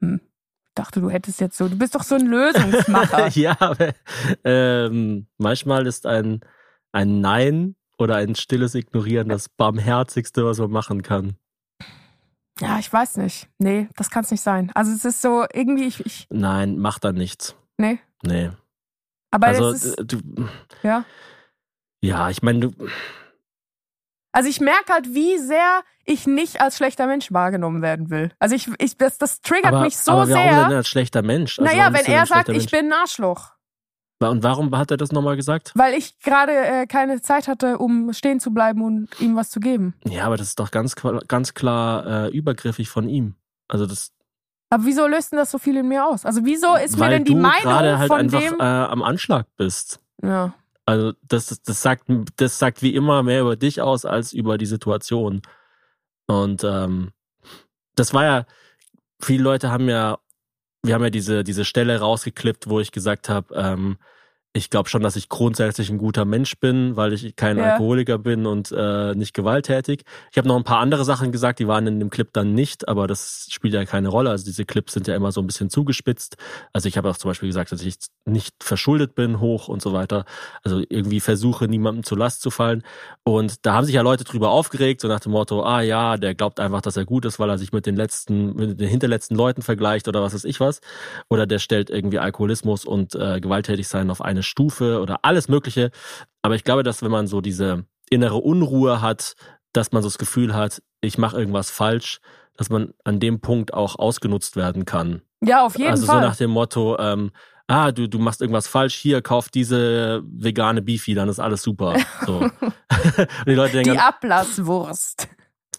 Hm. Ich dachte, du hättest jetzt so, du bist doch so ein Lösungsmacher. ja, aber ähm, manchmal ist ein, ein Nein oder ein stilles Ignorieren das barmherzigste, was man machen kann. Ja, ich weiß nicht. Nee, das kann es nicht sein. Also es ist so irgendwie ich, ich Nein, mach da nichts. Nee. Nee. Aber also, ist, du Ja. Ja, ich meine, du also ich merke halt, wie sehr ich nicht als schlechter Mensch wahrgenommen werden will. Also ich, ich das, das triggert aber, mich so aber sehr. Warum denn als schlechter Mensch? Also naja, wenn er sagt, ich bin Arschloch. Und warum hat er das nochmal gesagt? Weil ich gerade äh, keine Zeit hatte, um stehen zu bleiben und ihm was zu geben. Ja, aber das ist doch ganz, ganz klar äh, übergriffig von ihm. Also das. Aber wieso löst denn das so viel in mir aus? Also wieso ist mir denn die du Meinung gerade halt von einfach dem äh, am Anschlag bist? Ja. Also das, das sagt, das sagt wie immer mehr über dich aus als über die Situation. Und ähm, das war ja, viele Leute haben ja, wir haben ja diese, diese Stelle rausgeklippt, wo ich gesagt habe, ähm, ich glaube schon, dass ich grundsätzlich ein guter Mensch bin, weil ich kein ja. Alkoholiker bin und äh, nicht gewalttätig. Ich habe noch ein paar andere Sachen gesagt, die waren in dem Clip dann nicht, aber das spielt ja keine Rolle. Also diese Clips sind ja immer so ein bisschen zugespitzt. Also ich habe auch zum Beispiel gesagt, dass ich nicht verschuldet bin, hoch und so weiter. Also irgendwie versuche, niemandem zur Last zu fallen. Und da haben sich ja Leute drüber aufgeregt, so nach dem Motto, ah ja, der glaubt einfach, dass er gut ist, weil er sich mit den letzten, mit den hinterletzten Leuten vergleicht oder was weiß ich was. Oder der stellt irgendwie Alkoholismus und äh, Gewalttätigsein auf eine eine Stufe oder alles Mögliche. Aber ich glaube, dass wenn man so diese innere Unruhe hat, dass man so das Gefühl hat, ich mache irgendwas falsch, dass man an dem Punkt auch ausgenutzt werden kann. Ja, auf jeden also Fall. Also so nach dem Motto, ähm, ah, du, du machst irgendwas falsch, hier, kauf diese vegane Beefy, dann ist alles super. So. die Leute denken, die Ablasswurst.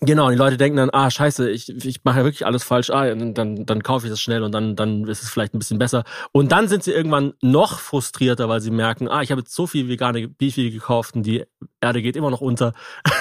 Genau, die Leute denken dann, ah, scheiße, ich, ich mache ja wirklich alles falsch, ah, dann, dann, dann kaufe ich das schnell und dann, dann ist es vielleicht ein bisschen besser. Und dann sind sie irgendwann noch frustrierter, weil sie merken, ah, ich habe jetzt so viel vegane Beefy gekauft und die Erde geht immer noch unter.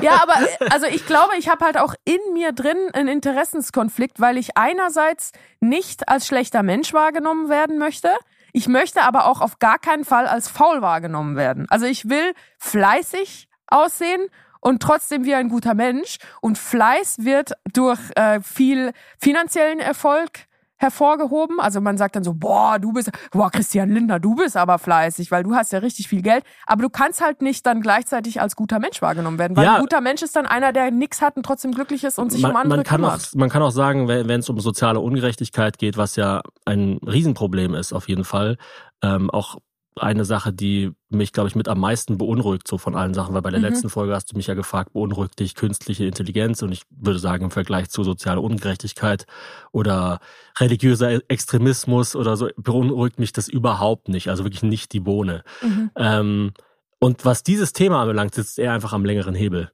Ja, aber also ich glaube, ich habe halt auch in mir drin einen Interessenskonflikt, weil ich einerseits nicht als schlechter Mensch wahrgenommen werden möchte. Ich möchte aber auch auf gar keinen Fall als faul wahrgenommen werden. Also ich will fleißig aussehen und trotzdem wie ein guter Mensch. Und Fleiß wird durch äh, viel finanziellen Erfolg hervorgehoben. Also man sagt dann so, boah, du bist, boah, Christian Lindner, du bist aber fleißig, weil du hast ja richtig viel Geld. Aber du kannst halt nicht dann gleichzeitig als guter Mensch wahrgenommen werden, weil ja. ein guter Mensch ist dann einer, der nichts hat und trotzdem glücklich ist und sich man, um andere man kann kümmert. Auch, man kann auch sagen, wenn es um soziale Ungerechtigkeit geht, was ja ein Riesenproblem ist auf jeden Fall, ähm, auch eine Sache, die mich, glaube ich, mit am meisten beunruhigt, so von allen Sachen, weil bei der mhm. letzten Folge hast du mich ja gefragt, beunruhigt dich künstliche Intelligenz? Und ich würde sagen, im Vergleich zu sozialer Ungerechtigkeit oder religiöser Extremismus oder so, beunruhigt mich das überhaupt nicht. Also wirklich nicht die Bohne. Mhm. Ähm, und was dieses Thema anbelangt, sitzt er einfach am längeren Hebel.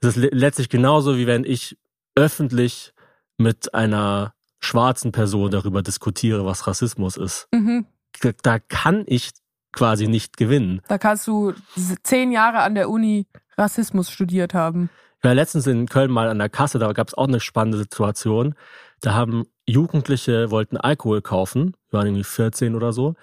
Das ist letztlich genauso, wie wenn ich öffentlich mit einer schwarzen Person darüber diskutiere, was Rassismus ist. Mhm. Da kann ich quasi nicht gewinnen. Da kannst du zehn Jahre an der Uni Rassismus studiert haben. Ich war letztens in Köln mal an der Kasse, da gab es auch eine spannende Situation. Da haben Jugendliche, wollten Alkohol kaufen, waren irgendwie 14 oder so.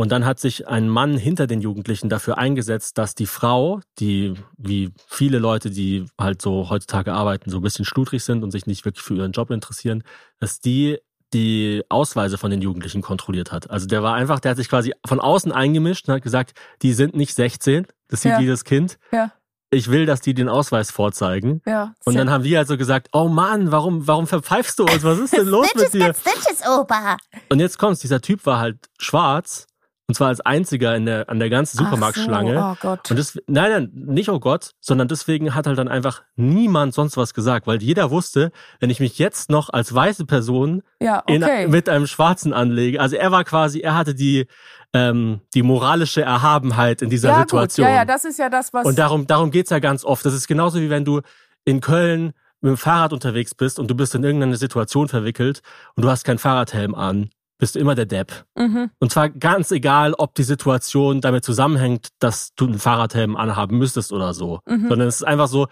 Und dann hat sich ein Mann hinter den Jugendlichen dafür eingesetzt, dass die Frau, die wie viele Leute, die halt so heutzutage arbeiten, so ein bisschen schludrig sind und sich nicht wirklich für ihren Job interessieren, dass die die Ausweise von den Jugendlichen kontrolliert hat. Also der war einfach, der hat sich quasi von außen eingemischt und hat gesagt, die sind nicht 16, das sieht ja. jedes Kind. Ja. Ich will, dass die den Ausweis vorzeigen. Ja, und dann haben wir also gesagt, oh Mann, warum, warum verpfeifst du uns? Was ist denn los mit dir? Stitches, Opa. Und jetzt kommt's, dieser Typ war halt schwarz und zwar als einziger in der, an der ganzen Supermarktschlange. So, oh Gott. Und das, nein, nein, nicht oh Gott, sondern deswegen hat halt dann einfach niemand sonst was gesagt, weil jeder wusste, wenn ich mich jetzt noch als weiße Person ja, okay. in, mit einem Schwarzen anlege, also er war quasi, er hatte die, ähm, die moralische Erhabenheit in dieser ja, Situation. Gut. Ja, ja, das ist ja das, was. Und darum, darum geht's ja ganz oft. Das ist genauso wie wenn du in Köln mit dem Fahrrad unterwegs bist und du bist in irgendeine Situation verwickelt und du hast keinen Fahrradhelm an bist du immer der Depp. Mhm. Und zwar ganz egal, ob die Situation damit zusammenhängt, dass du einen Fahrradhelm anhaben müsstest oder so. Mhm. Sondern es ist einfach so,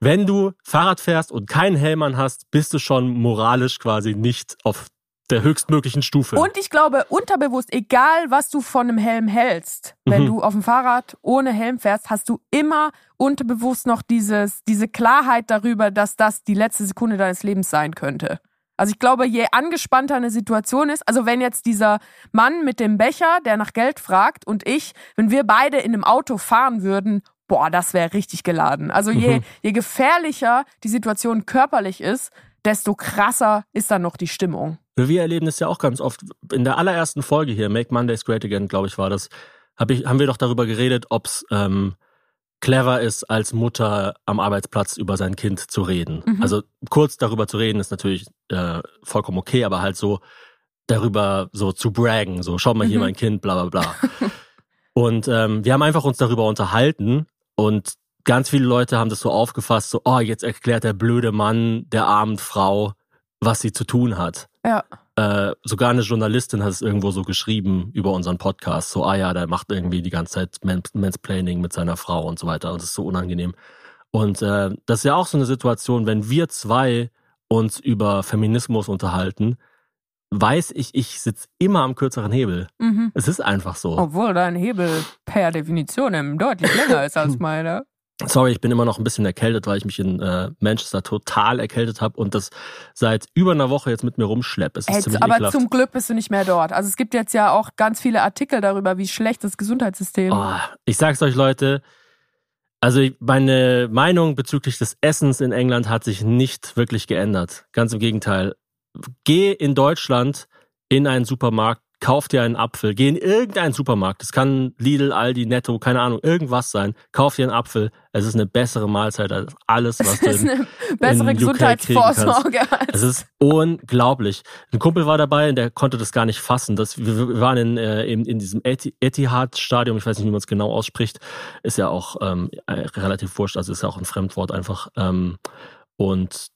wenn du Fahrrad fährst und keinen Helm an hast, bist du schon moralisch quasi nicht auf der höchstmöglichen Stufe. Und ich glaube, unterbewusst, egal was du von einem Helm hältst, wenn mhm. du auf dem Fahrrad ohne Helm fährst, hast du immer unterbewusst noch dieses, diese Klarheit darüber, dass das die letzte Sekunde deines Lebens sein könnte. Also ich glaube, je angespannter eine Situation ist, also wenn jetzt dieser Mann mit dem Becher, der nach Geld fragt, und ich, wenn wir beide in einem Auto fahren würden, boah, das wäre richtig geladen. Also je, mhm. je gefährlicher die Situation körperlich ist, desto krasser ist dann noch die Stimmung. Wir erleben das ja auch ganz oft. In der allerersten Folge hier, Make Mondays Great Again, glaube ich, war das, hab ich, haben wir doch darüber geredet, ob es ähm, clever ist, als Mutter am Arbeitsplatz über sein Kind zu reden. Mhm. Also kurz darüber zu reden ist natürlich äh, vollkommen okay, aber halt so darüber so zu braggen, so schau mal hier mhm. mein Kind, bla bla bla. und ähm, wir haben einfach uns darüber unterhalten und ganz viele Leute haben das so aufgefasst, so, oh, jetzt erklärt der blöde Mann der armen Frau, was sie zu tun hat. Ja. Äh, sogar eine Journalistin hat es irgendwo so geschrieben über unseren Podcast. So, ah ja, der macht irgendwie die ganze Zeit Mansplaining mit seiner Frau und so weiter. Und das ist so unangenehm. Und äh, das ist ja auch so eine Situation, wenn wir zwei uns über Feminismus unterhalten, weiß ich, ich sitze immer am kürzeren Hebel. Mhm. Es ist einfach so. Obwohl dein Hebel per Definition deutlich länger ist als meiner. Sorry, ich bin immer noch ein bisschen erkältet, weil ich mich in äh, Manchester total erkältet habe und das seit über einer Woche jetzt mit mir rumschleppe. aber ekelhaft. zum Glück bist du nicht mehr dort. Also es gibt jetzt ja auch ganz viele Artikel darüber, wie schlecht das Gesundheitssystem oh, Ich sag's euch, Leute. Also meine Meinung bezüglich des Essens in England hat sich nicht wirklich geändert. Ganz im Gegenteil. Geh in Deutschland in einen Supermarkt, kauf dir einen Apfel, geh in irgendeinen Supermarkt, es kann Lidl, Aldi, Netto, keine Ahnung, irgendwas sein, kauf dir einen Apfel, es ist eine bessere Mahlzeit als alles, was du in, eine bessere Gesundheitsvorsorge. Es ist unglaublich. Ein Kumpel war dabei und der konnte das gar nicht fassen. Das, wir, waren in, äh, in, in diesem Etihad-Stadion, ich weiß nicht, wie man es genau ausspricht, ist ja auch ähm, äh, relativ wurscht, also ist ja auch ein Fremdwort einfach. Ähm, und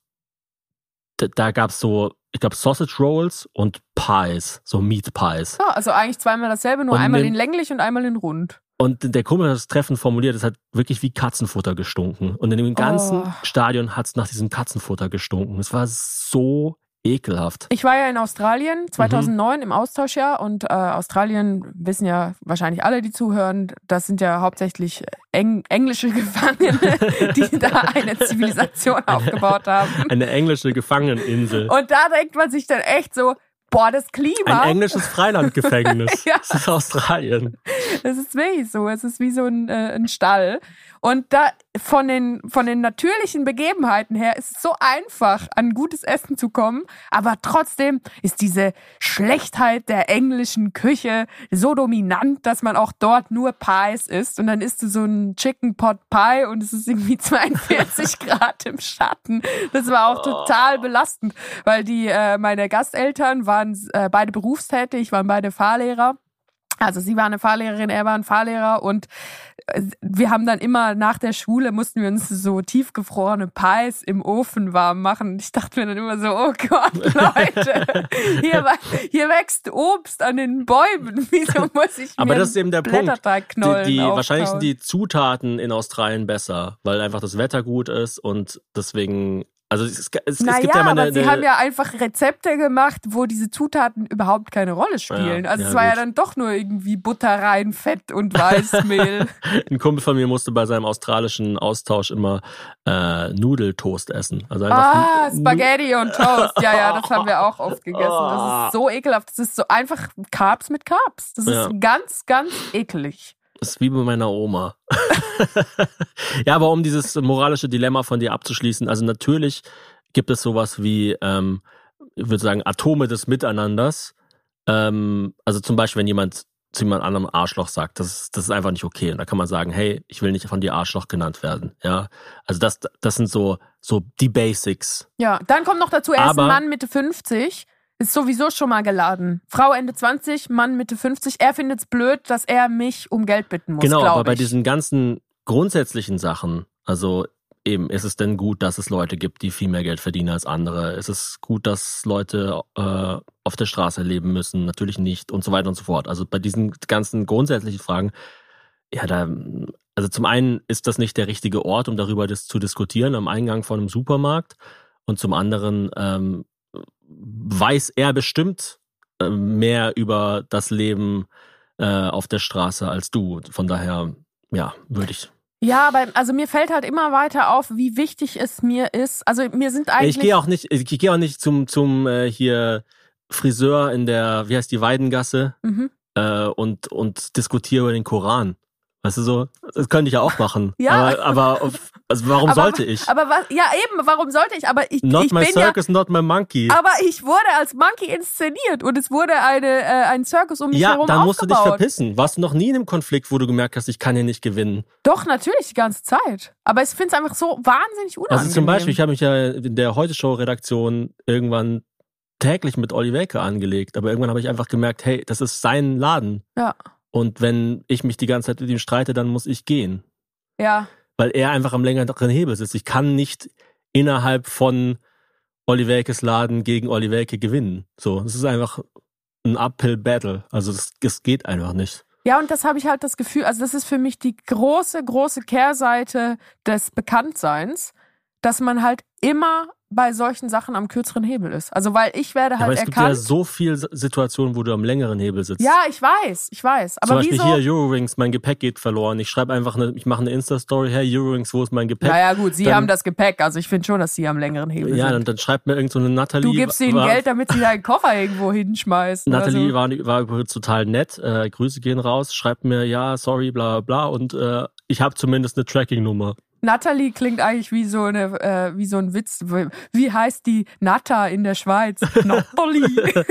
da, da gab es so ich glaube, Sausage Rolls und Pies, so Meat Pies. Ja, also eigentlich zweimal dasselbe, nur und einmal in länglich und einmal in rund. Und der Kumpel hat das Treffen formuliert, es hat wirklich wie Katzenfutter gestunken. Und in dem ganzen oh. Stadion hat es nach diesem Katzenfutter gestunken. Es war so ekelhaft. Ich war ja in Australien 2009 mhm. im Austauschjahr und äh, Australien wissen ja wahrscheinlich alle, die zuhören, das sind ja hauptsächlich Eng englische Gefangene, die da eine Zivilisation aufgebaut haben. Eine englische Gefangeneninsel. Und da denkt man sich dann echt so, boah, das Klima. Ein englisches Freilandgefängnis. ja. Das ist Australien. Das ist wirklich so. Es ist wie so ein, äh, ein Stall. Und da von den, von den natürlichen Begebenheiten her ist es so einfach, an gutes Essen zu kommen. Aber trotzdem ist diese Schlechtheit der englischen Küche so dominant, dass man auch dort nur Pies isst. Und dann isst du so ein Chicken Pot Pie und es ist irgendwie 42 Grad im Schatten. Das war auch total belastend, weil die, äh, meine Gasteltern waren äh, beide berufstätig, waren beide Fahrlehrer. Also sie war eine Fahrlehrerin, er war ein Fahrlehrer und wir haben dann immer nach der Schule mussten wir uns so tiefgefrorene Pies im Ofen warm machen. Ich dachte mir dann immer so, oh Gott, Leute, hier, hier wächst Obst an den Bäumen. Wieso muss ich Aber mir das ist eben der Punkt. Die, die wahrscheinlich sind die Zutaten in Australien besser, weil einfach das Wetter gut ist und deswegen also es, es, naja, es gibt ja mal eine, aber sie haben ja einfach Rezepte gemacht, wo diese Zutaten überhaupt keine Rolle spielen. Ja, also ja, es war gut. ja dann doch nur irgendwie Butter rein, Fett und Weißmehl. Ein Kumpel von mir musste bei seinem australischen Austausch immer äh, Nudeltoast essen. Also einfach ah, Spaghetti und Toast. Ja, ja, das haben wir auch oft gegessen. Das ist so ekelhaft. Das ist so einfach Carbs mit Carbs. Das ist ja. ganz, ganz eklig. Das ist wie bei meiner Oma. ja, aber um dieses moralische Dilemma von dir abzuschließen, also natürlich gibt es sowas wie, ähm, ich würde sagen, Atome des Miteinanders. Ähm, also zum Beispiel, wenn jemand zu jemand anderem Arschloch sagt, das ist, das ist einfach nicht okay. Und da kann man sagen, hey, ich will nicht von dir Arschloch genannt werden. Ja, also das, das sind so, so die Basics. Ja, dann kommt noch dazu, er ist ein Mann Mitte 50 ist sowieso schon mal geladen. Frau Ende 20, Mann Mitte 50. Er findet es blöd, dass er mich um Geld bitten muss. Genau, aber ich. bei diesen ganzen grundsätzlichen Sachen, also eben, ist es denn gut, dass es Leute gibt, die viel mehr Geld verdienen als andere? Ist es gut, dass Leute äh, auf der Straße leben müssen? Natürlich nicht und so weiter und so fort. Also bei diesen ganzen grundsätzlichen Fragen, ja, da, also zum einen ist das nicht der richtige Ort, um darüber das zu diskutieren am Eingang von einem Supermarkt. Und zum anderen ähm, weiß er bestimmt äh, mehr über das Leben äh, auf der Straße als du. Von daher, ja, würde ich. Ja, aber also mir fällt halt immer weiter auf, wie wichtig es mir ist. Also mir sind eigentlich. Ich gehe auch nicht, ich gehe auch nicht zum, zum äh, hier Friseur in der, wie heißt die Weidengasse mhm. äh, und, und diskutiere über den Koran. Weißt du so, das könnte ich ja auch machen. Ja. Aber, aber also warum aber, sollte ich? Aber was, ja eben, warum sollte ich? Aber ich, not ich my bin circus, ja, not my monkey. Aber ich wurde als Monkey inszeniert und es wurde eine, äh, ein Circus um mich ja, herum Ja, dann musst du dich verpissen. Warst du noch nie in einem Konflikt, wo du gemerkt hast, ich kann hier nicht gewinnen? Doch, natürlich, die ganze Zeit. Aber ich finde es einfach so wahnsinnig unangenehm. Also zum Beispiel, ich habe mich ja in der Heute-Show-Redaktion irgendwann täglich mit Olli Welke angelegt, aber irgendwann habe ich einfach gemerkt, hey, das ist sein Laden. Ja. Und wenn ich mich die ganze Zeit mit ihm streite, dann muss ich gehen. Ja. Weil er einfach am längeren Hebel sitzt. Ich kann nicht innerhalb von Olli Welkes Laden gegen Olli Welke gewinnen. So, es ist einfach ein Uphill Battle. Also es geht einfach nicht. Ja, und das habe ich halt das Gefühl, also das ist für mich die große, große Kehrseite des Bekanntseins, dass man halt immer bei solchen Sachen am kürzeren Hebel ist. Also weil ich werde halt aber es erkannt. gibt ja so viele Situationen, wo du am längeren Hebel sitzt. Ja, ich weiß, ich weiß. Aber Zum Beispiel wieso? hier Eurowings, mein Gepäck geht verloren. Ich schreibe einfach eine, ich mache eine Insta-Story, hey Eurowings, wo ist mein Gepäck? Naja gut, sie dann, haben das Gepäck, also ich finde schon, dass sie am längeren Hebel ja, sind. Ja, dann, dann schreibt mir irgend so eine Nathalie. Du gibst ihnen war, Geld, damit sie deinen Koffer irgendwo hinschmeißen. Nathalie so. war, war übrigens total nett. Äh, Grüße gehen raus, schreibt mir, ja, sorry, bla bla bla und äh, ich habe zumindest eine Tracking-Nummer. Natalie klingt eigentlich wie so eine, äh, wie so ein Witz. Wie heißt die Natta in der Schweiz? Natalie.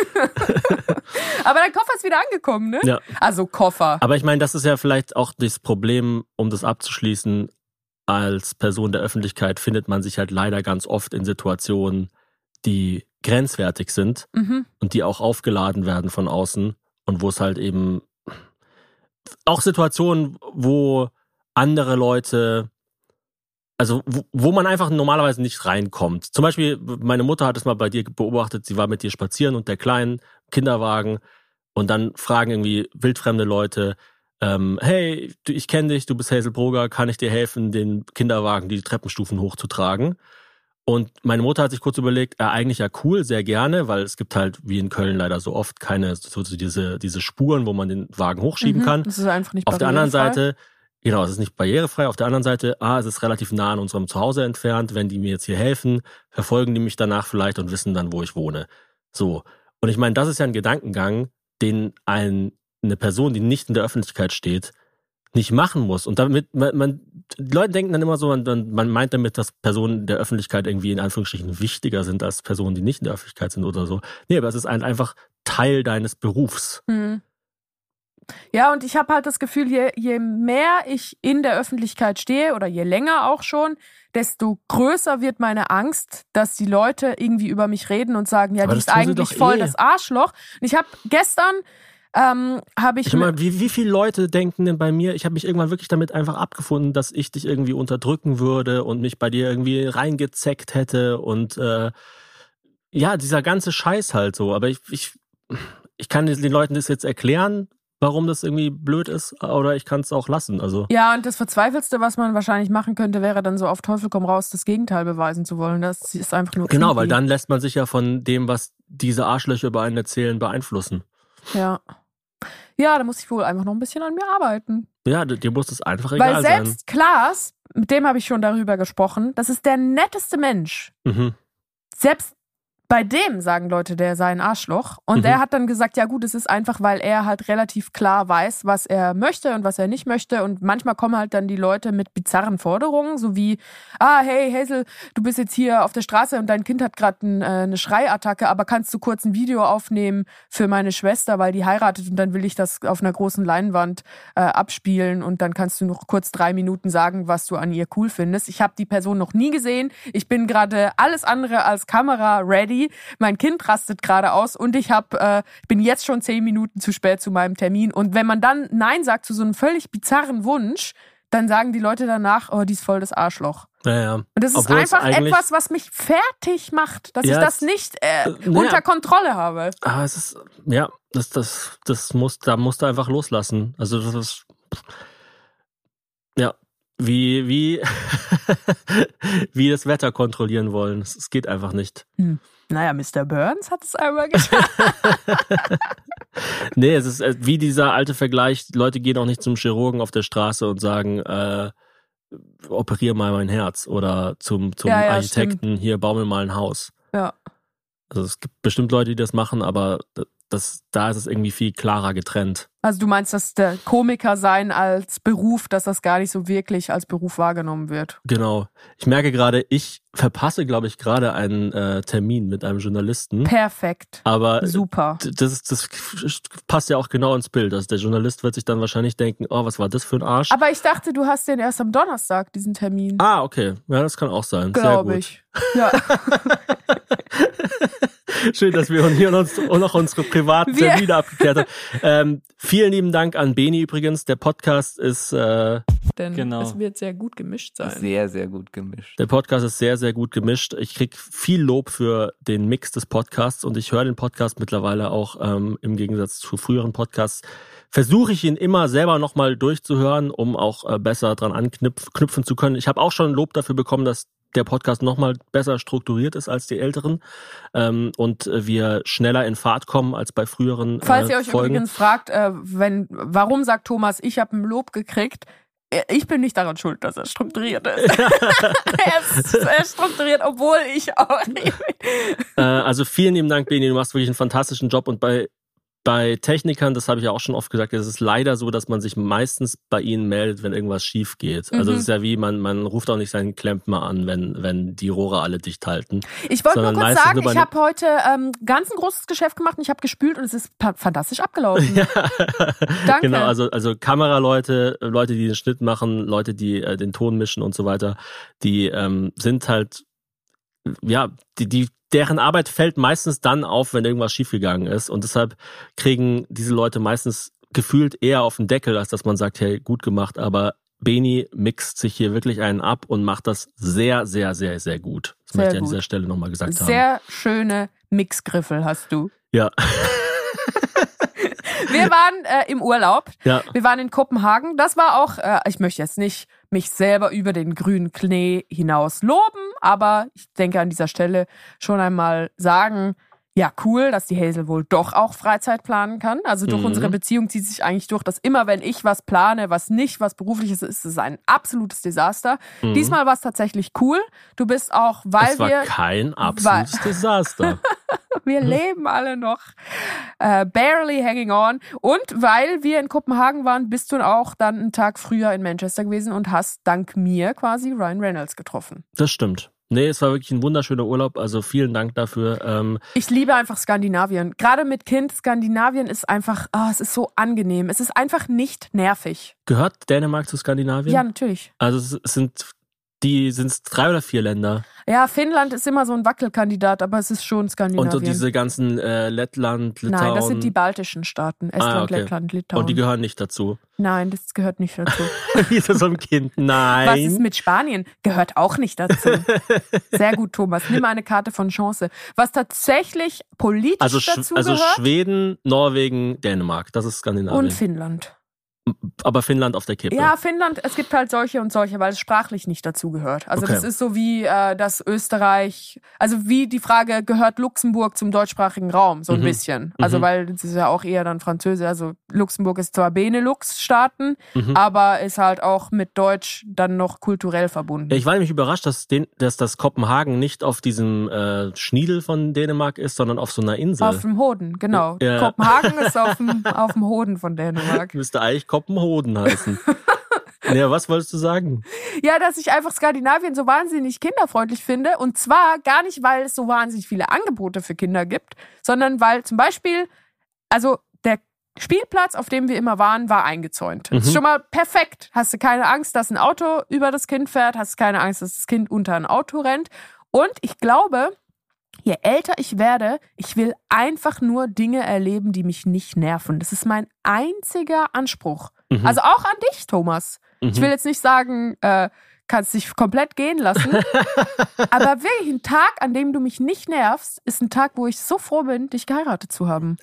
Aber dein Koffer ist wieder angekommen, ne? Ja. Also Koffer. Aber ich meine, das ist ja vielleicht auch das Problem, um das abzuschließen. Als Person der Öffentlichkeit findet man sich halt leider ganz oft in Situationen, die grenzwertig sind Mhm. und die auch aufgeladen werden von außen und wo es halt eben auch Situationen, wo andere Leute, also wo, wo man einfach normalerweise nicht reinkommt. Zum Beispiel, meine Mutter hat es mal bei dir beobachtet, sie war mit dir spazieren und der kleinen Kinderwagen und dann fragen irgendwie wildfremde Leute, ähm, hey, ich kenne dich, du bist Hazel Broger, kann ich dir helfen, den Kinderwagen die Treppenstufen hochzutragen? Und meine Mutter hat sich kurz überlegt, äh, eigentlich ja cool, sehr gerne, weil es gibt halt wie in Köln leider so oft keine so, diese diese Spuren, wo man den Wagen hochschieben Mhm. kann. Das ist einfach nicht Auf der anderen barrierefrei. Seite, genau, es ist nicht barrierefrei. Auf der anderen Seite, ah, es ist relativ nah an unserem Zuhause entfernt. Wenn die mir jetzt hier helfen, verfolgen die mich danach vielleicht und wissen dann, wo ich wohne. So. Und ich meine, das ist ja ein Gedankengang, den ein, eine Person, die nicht in der Öffentlichkeit steht, nicht machen muss. Und damit, man, man die Leute denken dann immer so, man, man meint damit, dass Personen der Öffentlichkeit irgendwie in Anführungsstrichen wichtiger sind als Personen, die nicht in der Öffentlichkeit sind oder so. Nee, aber es ist ein, einfach Teil deines Berufs. Hm. Ja, und ich habe halt das Gefühl, je, je mehr ich in der Öffentlichkeit stehe oder je länger auch schon, desto größer wird meine Angst, dass die Leute irgendwie über mich reden und sagen, ja, Aber die ist eigentlich voll eh. das Arschloch. Und ich habe gestern ähm, habe ich, Ich meine, wie, wie viele Leute denken denn bei mir, ich habe mich irgendwann wirklich damit einfach abgefunden, dass ich dich irgendwie unterdrücken würde und mich bei dir irgendwie reingezeckt hätte und äh, ja, dieser ganze Scheiß halt so. Aber ich, ich, ich kann den Leuten das jetzt erklären, warum das irgendwie blöd ist, oder ich kann es auch lassen. Also ja, und das Verzweifelste, was man wahrscheinlich machen könnte, wäre dann so auf Teufel komm raus, das Gegenteil beweisen zu wollen. Das ist einfach nur genau, creepy. weil dann lässt man sich ja von dem, was diese Arschlöcher über einen erzählen, beeinflussen. Ja. Ja, da muss ich wohl einfach noch ein bisschen an mir arbeiten. Ja, dir muss es einfach egal Weil selbst Klaas, mit dem habe ich schon darüber gesprochen, das ist der netteste Mensch. sein. Mhm. Selbst bei dem sagen Leute, der sei ein Arschloch. Und Mhm. er hat dann gesagt, ja gut, es ist einfach, weil er halt relativ klar weiß, was er möchte und was er nicht möchte. Und manchmal kommen halt dann die Leute mit bizarren Forderungen, so wie, ah, hey Hazel, du bist jetzt hier auf der Straße und dein Kind hat gerade ein, äh, eine Schreiattacke, aber kannst du kurz ein Video aufnehmen für meine Schwester, weil die heiratet und dann will ich das auf einer großen Leinwand äh, abspielen und dann kannst du noch kurz drei Minuten sagen, was du an ihr cool findest. Ich habe die Person noch nie gesehen. Ich bin gerade alles andere als Kamera ready. Mein Kind rastet gerade aus und ich hab, äh, bin jetzt schon zehn Minuten zu spät zu meinem Termin. Und wenn man dann Nein sagt zu so einem völlig bizarren Wunsch, dann sagen die Leute danach, oh, die ist voll das Arschloch. Ja, ja. Und das ist einfach etwas, was mich fertig macht, dass Ja, ich das nicht äh, Äh, naja. unter Kontrolle habe. Aber es ist, ja, das, das, das muss, da musst du einfach loslassen. Also das ist, ja, wie, wie, wie das Wetter kontrollieren wollen. Es, es geht einfach nicht. Naja, Mr. Burns hat es einmal geschafft. Nee, es ist äh, wie dieser alte Vergleich, die Leute gehen auch nicht zum Chirurgen auf der Straße und sagen, äh, operier mal mein Herz oder zum, zum Ja, ja, Architekten, hier bau mir mal ein Haus. ja. Also es gibt bestimmt Leute, die das machen, aber das, da ist es irgendwie viel klarer getrennt. Also du meinst, dass der Komiker sein als Beruf, dass das gar nicht so wirklich als Beruf wahrgenommen wird. Genau. Ich merke gerade, ich verpasse, glaube ich, gerade einen äh, Termin mit einem Journalisten. Perfekt. Aber Super. das, das passt ja auch genau ins Bild. Also der Journalist wird sich dann wahrscheinlich denken, oh, was war das für ein Arsch? Aber ich dachte, du hast den erst am Donnerstag, diesen Termin. ah, okay. Ja, das kann auch sein. Glaube ich. Ja. Schön, dass wir hier uns, auch noch unsere privaten Wir- Termine abgeklärt haben. Ähm, vielen lieben Dank an Beni übrigens. Der Podcast ist äh, Denn Genau. es wird sehr gut gemischt sein. Sehr, sehr gut gemischt. Der Podcast ist sehr, sehr gut gemischt. Ich krieg viel Lob für den Mix des Podcasts und ich höre den Podcast mittlerweile auch ähm, im Gegensatz zu früheren Podcasts. Versuche ich ihn immer selber nochmal durchzuhören, um auch äh, besser dran anknüpfen zu können. Ich habe auch schon Lob dafür bekommen, dass der Podcast nochmal besser strukturiert ist als die älteren ähm, und äh, wir schneller in Fahrt kommen als bei früheren Falls äh, ihr euch Folgen. übrigens fragt, äh, wenn, warum sagt Thomas, ich habe ein Lob gekriegt, äh, ich bin nicht daran schuld, dass er strukturiert ist. er ist er ist strukturiert, obwohl ich auch nicht. Äh, also vielen lieben Dank, Beni, du machst wirklich einen fantastischen Job und bei bei Technikern, das habe ich ja auch schon oft gesagt, es ist leider so, dass man sich meistens bei ihnen meldet, wenn irgendwas schief geht. Also Mhm. es ist ja wie, man, man ruft auch nicht seinen Klempner an, wenn, wenn die Rohre alle dicht halten. Ich wollte nur kurz sagen, ich den- habe heute ähm, ganz ein großes Geschäft gemacht und ich habe gespült und es ist fantastisch abgelaufen. Danke. Genau, also, also Kameraleute, Leute, die den Schnitt machen, Leute, die äh, den Ton mischen und so weiter, die ähm, sind halt, ja, die, die, deren Arbeit fällt meistens dann auf, wenn irgendwas schiefgegangen ist. Und deshalb kriegen diese Leute meistens gefühlt eher auf den Deckel, als dass man sagt, hey, gut gemacht, aber Beni mixt sich hier wirklich einen ab und macht das sehr, sehr, sehr, sehr gut. Das Sehr möchte ich an gut. dieser Stelle nochmal gesagt haben. Sehr schöne Mixgriffel hast du. Ja, Wir waren äh, im Urlaub. ja. Wir waren in Kopenhagen. Das war auch, äh, ich möchte jetzt nicht mich selber über den grünen Klee hinaus loben, aber ich denke an dieser Stelle schon einmal sagen, ja, cool, dass die Hazel wohl doch auch Freizeit planen kann. Also durch Mhm. unsere Beziehung zieht sich eigentlich durch, dass immer, wenn ich was plane, was nicht, was berufliches ist, ist es ein absolutes Desaster. Mhm. Diesmal war es tatsächlich cool. Du bist auch, weil Es war wir kein absolutes Desaster. wir leben alle noch. Äh, barely hanging on. Und weil wir in Kopenhagen waren, bist du auch dann einen Tag früher in Manchester gewesen und hast dank mir quasi Ryan Reynolds getroffen. Das stimmt. Nee, es war wirklich ein wunderschöner Urlaub. Also vielen Dank dafür. Ähm, Ich liebe einfach Skandinavien. Gerade mit Kind, Skandinavien ist einfach, ah, es ist so angenehm. Es ist einfach nicht nervig. gehört Dänemark zu Skandinavien? Ja, natürlich. Also es sind die sind es drei oder vier Länder Ja, Finnland ist immer so ein Wackelkandidat, aber es ist schon Skandinavien. und diese ganzen äh, Lettland, Litauen. Nein, das sind die baltischen Staaten. Estland, Ah, okay. Lettland, Litauen. und die gehören nicht dazu. Nein, das gehört nicht dazu. Wie so so ein Kind. Nein. Was ist mit Spanien? Gehört auch nicht dazu. Sehr gut, Thomas. Nimm eine Karte von Chance. Was tatsächlich politisch also, dazu also gehört Schweden, Norwegen, Dänemark. Das ist Skandinavien. und Finnland. Aber Finnland auf der Kippe. Ja, Finnland, es gibt halt solche und solche, weil es sprachlich nicht dazu gehört. Also Okay. das ist so wie äh, das Österreich, also wie die Frage, gehört Luxemburg zum deutschsprachigen Raum, so ein Mhm. bisschen. Also Mhm. weil das ist ja auch eher dann Französisch, also Luxemburg ist zwar Benelux-Staaten, Mhm. aber ist halt auch mit Deutsch dann noch kulturell verbunden. Ich war nämlich überrascht, dass, den, dass das Kopenhagen nicht auf diesem äh, Schniedel von Dänemark ist, sondern auf so einer Insel. Auf dem Hoden, genau. Ja. Kopenhagen ist auf dem, auf dem Hoden von Dänemark. Müsste eigentlich Kopenhoden heißen. ja, was wolltest du sagen? Ja, dass ich einfach Skandinavien so wahnsinnig kinderfreundlich finde. Und zwar gar nicht, weil es so wahnsinnig viele Angebote für Kinder gibt, sondern weil zum Beispiel, also der Spielplatz, auf dem wir immer waren, war eingezäunt. Das ist Mhm. schon mal perfekt. Hast du keine Angst, dass ein Auto über das Kind fährt, hast keine Angst, dass das Kind unter ein Auto rennt. Und ich glaube, je älter ich werde, ich will einfach nur Dinge erleben, die mich nicht nerven. Das ist mein einziger Anspruch. Mhm. Also auch an dich, Thomas. Ich Mhm. will jetzt nicht sagen, äh, kannst dich komplett gehen lassen. aber wirklich ein Tag, an dem du mich nicht nervst, ist ein Tag, wo ich so froh bin, dich geheiratet zu haben.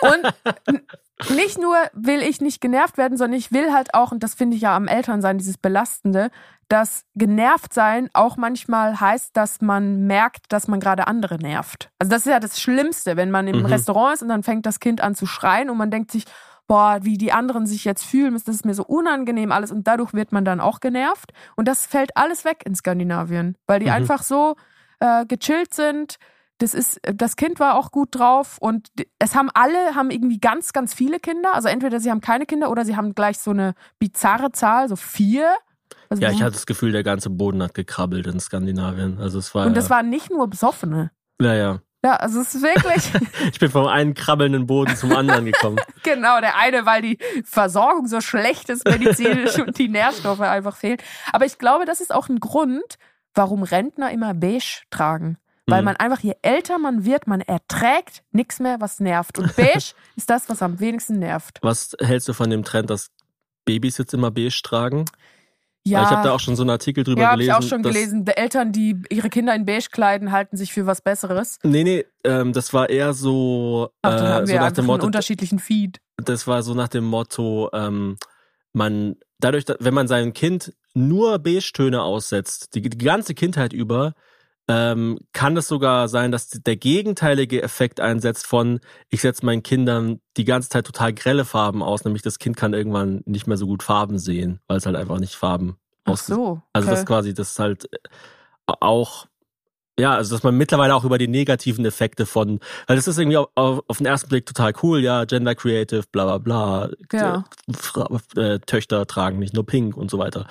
Und nicht nur will ich nicht genervt werden, sondern ich will halt auch, und das finde ich ja am Elternsein, dieses Belastende, dass genervt sein auch manchmal heißt, dass man merkt, dass man gerade andere nervt. Also das ist ja das Schlimmste, wenn man im Mhm. Restaurant ist und dann fängt das Kind an zu schreien und man denkt sich, boah, wie die anderen sich jetzt fühlen, das ist mir so unangenehm alles und dadurch wird man dann auch genervt und das fällt alles weg in Skandinavien, weil die Mhm. einfach so äh, gechillt sind. Das ist, das Kind war auch gut drauf und es haben alle, haben irgendwie ganz, ganz viele Kinder. Also entweder sie haben keine Kinder oder sie haben gleich so eine bizarre Zahl, so vier. Also Ja, ich hatte das Gefühl, der ganze Boden hat gekrabbelt in Skandinavien. Also es war. und das waren nicht nur Besoffene. ja, ja. Ja, also es ist wirklich, Ich bin vom einen krabbelnden Boden zum anderen gekommen. genau, der eine, weil die Versorgung so schlecht ist medizinisch und die Nährstoffe einfach fehlen. Aber ich glaube, das ist auch ein Grund, warum Rentner immer beige tragen. Weil Mhm. man einfach, je älter man wird, man erträgt nichts mehr, was nervt. Und beige ist das, was am wenigsten nervt. Was hältst du von dem Trend, dass Babys jetzt immer beige tragen? Ja, ich habe da auch schon so einen Artikel drüber ja, habe ich gelesen. auch schon gelesen. Die Eltern, die ihre Kinder in beige kleiden, halten sich für was Besseres. Nee, nee, ähm, das war eher so, Ach, dann äh, haben so wir nach dem einen Motto, unterschiedlichen Feed. das war so nach dem Motto, ähm, man, dadurch, wenn man seinem Kind nur Beige-Töne aussetzt, die, die ganze Kindheit über, ähm, kann es sogar sein, dass der gegenteilige Effekt einsetzt von, ich setze meinen Kindern die ganze Zeit total grelle Farben aus, nämlich das Kind kann irgendwann nicht mehr so gut Farben sehen, weil es halt einfach nicht Farben Ach aus. so. Also okay. das quasi, das ist halt äh, auch ja, also dass man mittlerweile auch über die negativen Effekte von, weil das ist irgendwie auf, auf den ersten Blick total cool, ja, Gender Creative, bla bla bla. Ja. Äh, Töchter tragen nicht nur Pink und so weiter.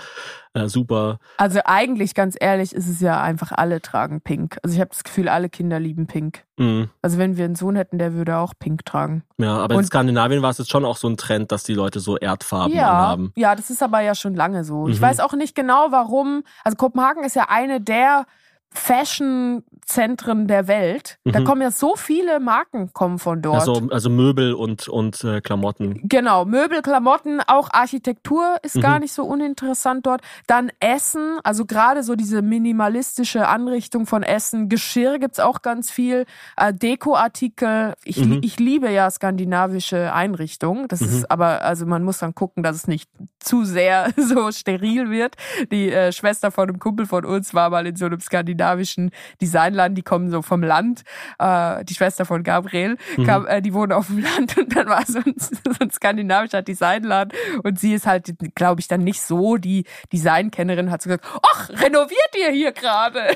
Äh, super. Also eigentlich, ganz ehrlich, ist es ja einfach, alle tragen Pink. Also ich habe das Gefühl, alle Kinder lieben Pink. Mhm. Also wenn wir einen Sohn hätten, der würde auch Pink tragen. Ja, aber Und- in Skandinavien war es jetzt schon auch so ein Trend, dass die Leute so Erdfarben Ja, haben. ja, das ist aber ja schon lange so. Ich Mhm. weiß auch nicht genau, warum. Also Kopenhagen ist ja eine der Fashion-Zentren der Welt. Da Mhm. kommen ja so viele Marken kommen von dort. Also, also Möbel und, und äh, Klamotten. Genau, Möbel, Klamotten, auch Architektur ist Mhm. gar nicht so uninteressant dort. Dann Essen, also gerade so diese minimalistische Anrichtung von Essen. Geschirr gibt's auch ganz viel. Äh, Dekoartikel. Ich, Mhm. ich liebe ja skandinavische Einrichtungen. Das Mhm. ist aber, also man muss dann gucken, dass es nicht zu sehr so steril wird. Die äh, Schwester von einem Kumpel von uns war mal in so einem skandinavischen Designladen. Die kommen so vom Land. Äh, die Schwester von Gabriel, Mhm. kam, äh, die wohnen auf dem Land und dann war so ein, so ein skandinavischer Designladen und sie ist halt, glaube ich, dann nicht so die Designkennerin, hat so gesagt, ach, renoviert ihr hier gerade?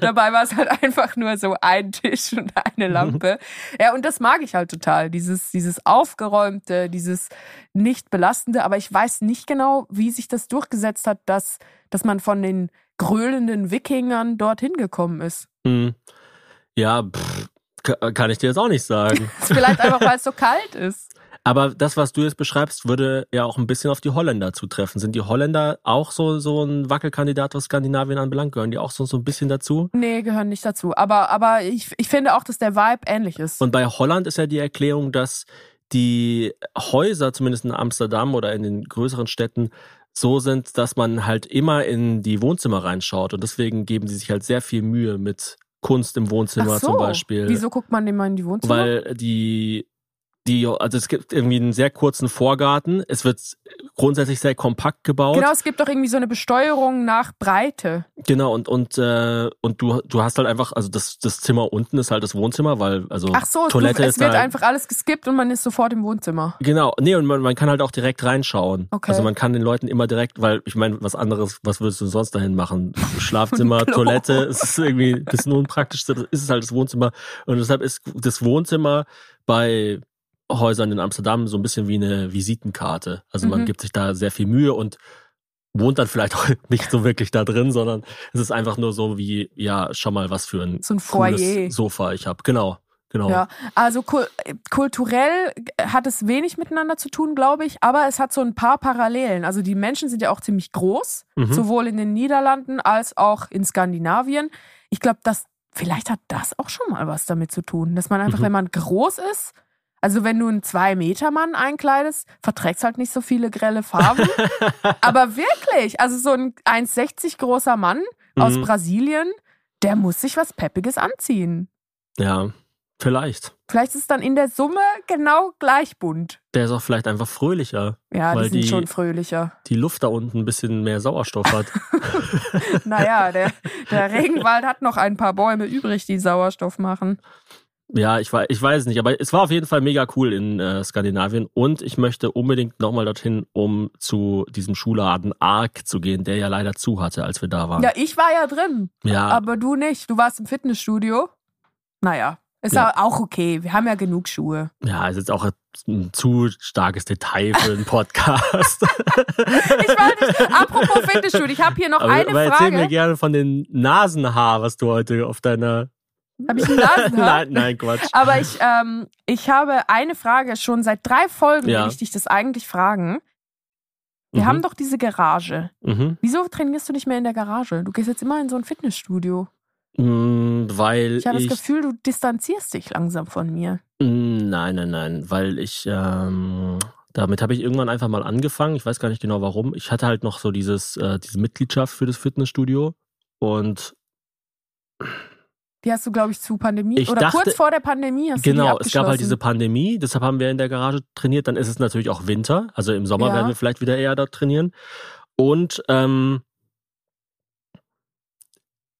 Dabei war es halt einfach nur so ein Tisch und eine Lampe. Ja, und das mag ich halt total, dieses, dieses aufgeräumte, dieses nicht belastende, aber ich weiß nicht genau, wie sich das durchgesetzt hat, dass, dass man von den gröhlenden Wikingern dorthin gekommen ist. Hm. Ja, pff, ka- kann ich dir jetzt auch nicht sagen. Vielleicht einfach, weil es so kalt ist. Aber das, was du jetzt beschreibst, würde ja auch ein bisschen auf die Holländer zutreffen. Sind die Holländer auch so, so ein Wackelkandidat, was Skandinavien anbelangt? Gehören die auch so, so ein bisschen dazu? Nee, gehören nicht dazu. Aber, aber ich, ich finde auch, dass der Vibe ähnlich ist. Und bei Holland ist ja die Erklärung, dass die Häuser, zumindest in Amsterdam oder in den größeren Städten, so sind, dass man halt immer in die Wohnzimmer reinschaut. Und deswegen geben sie sich halt sehr viel Mühe mit Kunst im Wohnzimmer so. zum Beispiel. Wieso guckt man immer in die Wohnzimmer? Weil die, die, also es gibt irgendwie einen sehr kurzen Vorgarten. Es wird grundsätzlich sehr kompakt gebaut. genau, es gibt doch irgendwie so eine Besteuerung nach Breite. Genau, und, und, äh, und du, du hast halt einfach, also das, das Zimmer unten ist halt das Wohnzimmer, weil, also Ach so, Toilette es ist wird da, einfach alles geskippt und man ist sofort im Wohnzimmer. Genau, nee, und man, man kann halt auch direkt reinschauen. Okay. Also man kann den Leuten immer direkt, weil ich meine, was anderes, was würdest du sonst dahin machen? Schlafzimmer. Toilette, es ist irgendwie ein bisschen unpraktisch, das ist es halt das Wohnzimmer. Und deshalb ist das Wohnzimmer bei Häusern in Amsterdam so ein bisschen wie eine Visitenkarte. Also man Mhm. gibt sich da sehr viel Mühe und wohnt dann vielleicht auch nicht so wirklich da drin, sondern es ist einfach nur so wie, ja, schau mal, was für ein So ein cooles Sofa ich habe. Genau, genau. Ja, also kul kulturell hat es wenig miteinander zu tun, glaube ich, aber es hat so ein paar Parallelen. Also die Menschen sind ja auch ziemlich groß, Mhm. sowohl in den Niederlanden als auch in Skandinavien. Ich glaube, dass vielleicht hat das auch schon mal was damit zu tun, dass man einfach, Mhm. wenn man groß ist, also wenn du einen Zwei-Meter-Mann einkleidest, verträgst halt nicht so viele grelle Farben. Aber wirklich, also so ein 1,60 großer Mann aus Mhm. Brasilien, der muss sich was Peppiges anziehen. ja, vielleicht. Vielleicht ist es dann in der Summe genau gleich bunt. Der ist auch vielleicht einfach fröhlicher, Ja, Weil die sind die- schon fröhlicher. die Luft da unten ein bisschen mehr Sauerstoff hat. Naja, der, der Regenwald hat noch ein paar Bäume übrig, die Sauerstoff machen. Ja, ich, ich weiß nicht, aber es war auf jeden Fall mega cool in äh, Skandinavien und ich möchte unbedingt nochmal dorthin, um zu diesem Schuhladen Ark zu gehen, der ja leider zu hatte, als wir da waren. Ja, ich war ja drin, Ja, aber du nicht. Du warst im Fitnessstudio. Naja, ist Ja. auch okay. Wir haben ja genug Schuhe. ja, ist jetzt auch ein zu starkes Detail für einen Podcast. Ich wollte, apropos Fitnessstudio, ich habe hier noch aber, eine aber erzähl mir Frage. gerne von den Nasenhaar, was du heute auf deiner... Habe ich einen Nasenhaar? nein, nein, Quatsch. Aber ich, ähm, ich habe eine Frage schon seit drei Folgen, Ja. will ich dich das eigentlich fragen. Wir Mhm, haben doch diese Garage. mhm. Wieso trainierst du nicht mehr in der Garage? Du gehst jetzt immer in so ein Fitnessstudio. Mm, Weil Ich habe das Gefühl, du distanzierst dich langsam von mir. Mm, Nein, nein, nein, weil ich, ähm, damit habe ich irgendwann einfach mal angefangen. Ich weiß gar nicht genau warum. Ich hatte halt noch so dieses, äh, diese Mitgliedschaft für das Fitnessstudio und Die hast du, glaube ich, zu Pandemie Ich oder dachte- kurz vor der Pandemie hast du die genau, es gab halt diese. Pandemie, deshalb haben wir in der Garage trainiert. Dann ist es natürlich auch Winter, also im Sommer Ja. werden wir vielleicht wieder eher dort trainieren. Und ähm,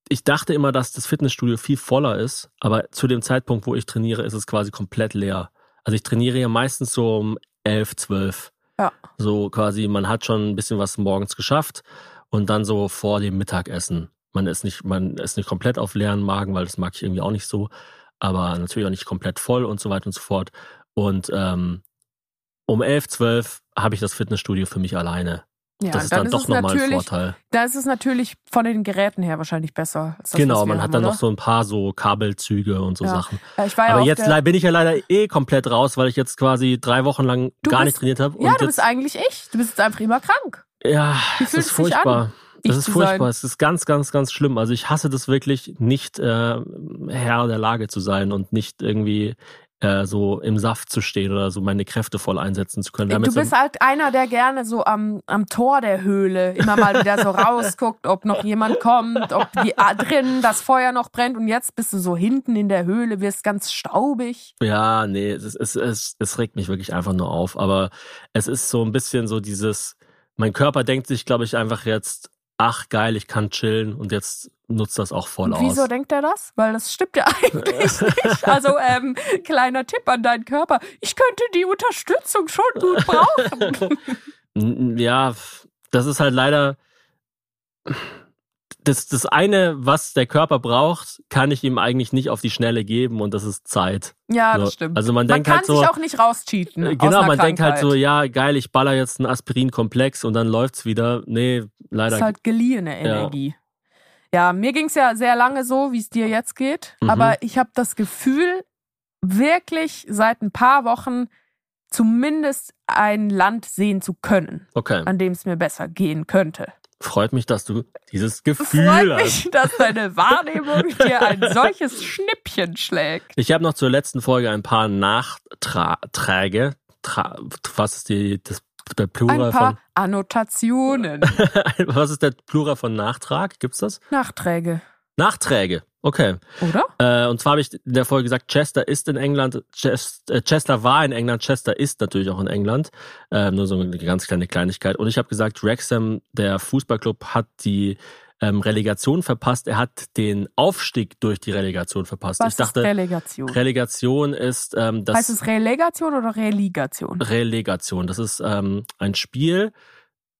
ich dachte immer, dass das Fitnessstudio viel voller ist, aber zu dem Zeitpunkt, wo ich trainiere, ist es quasi komplett leer. Also ich trainiere ja meistens so um 11, 12. Ja. So quasi, man hat schon ein bisschen was morgens geschafft und dann so vor dem Mittagessen man ist nicht, man ist nicht komplett auf leeren Magen, weil das mag ich irgendwie auch nicht so, aber natürlich auch nicht komplett voll und so weiter und so fort. Und ähm, um 11, 12 habe ich das Fitnessstudio für mich alleine. Ja, das ist dann, dann doch nochmal ein Vorteil. Da ist es natürlich von den Geräten her wahrscheinlich besser. Das, genau, man haben, hat dann oder? noch so ein paar so Kabelzüge und so ja. Sachen. Ja, Aber jetzt bin ich ja leider eh komplett raus, weil ich jetzt quasi drei Wochen lang du gar bist, nicht trainiert habe. Ja, du bist eigentlich ich. Du bist jetzt einfach immer krank. Ja, das ist furchtbar. Das ist furchtbar. Es ist ganz, ganz, ganz schlimm. Also ich hasse das wirklich, nicht äh, Herr der Lage zu sein und nicht irgendwie äh, so im Saft zu stehen oder so meine Kräfte voll einsetzen zu können. Du bist halt einer, der gerne so am, am Tor der Höhle immer mal wieder so rausguckt, ob noch jemand kommt, ob die, ah, drin das Feuer noch brennt und jetzt bist du so hinten in der Höhle, wirst ganz staubig. Ja, nee, es, es, es, es regt mich wirklich einfach nur auf. Aber es ist so ein bisschen so dieses, mein Körper denkt sich, glaube ich, einfach jetzt, ach geil, ich kann chillen und jetzt nutzt das auch voll und wieso aus. Wieso denkt er das? Weil das stimmt ja eigentlich nicht. Also ähm, kleiner Tipp an deinen Körper. Ich könnte die Unterstützung schon gut brauchen. ja, das ist halt leider das, das eine, was der Körper braucht, kann ich ihm eigentlich nicht auf die Schnelle geben und das ist Zeit. Ja, so. das stimmt. Also man, man denkt kann halt so, sich auch nicht rauscheaten. Äh, genau, man denkt halt so, ja, geil, ich baller jetzt einen Aspirin-Komplex und dann läuft's wieder. Nee, leider. Das ist halt geliehene Energie. Ja, ja mir ging's ja sehr lange so, wie es dir jetzt geht. Mhm. Aber ich habe das Gefühl, wirklich seit ein paar Wochen zumindest ein Land sehen zu können, okay. an dem es mir besser gehen könnte. Freut mich, dass du dieses Gefühl Freut hast. mich, dass deine Wahrnehmung dir ein solches Schnippchen schlägt. Ich habe noch zur letzten Folge ein paar Nachträge. Was ist die, das, der Plural ein paar von? Annotationen. was ist der Plural von Nachtrag? Gibt's das? Nachträge. Nachträge. Okay. Oder? Äh, und zwar habe ich in der Folge gesagt, Chester ist in England, Chester, äh, Chester war in England, Chester ist natürlich auch in England. Äh, nur so eine ganz kleine Kleinigkeit. Und ich habe gesagt, Wrexham, der Fußballclub, hat die ähm, Relegation verpasst. Er hat den Aufstieg durch die Relegation verpasst. Was ich dachte, ist Relegation? Relegation ist ähm, das. Heißt es Relegation oder Relegation? Relegation. Das ist ähm, ein Spiel,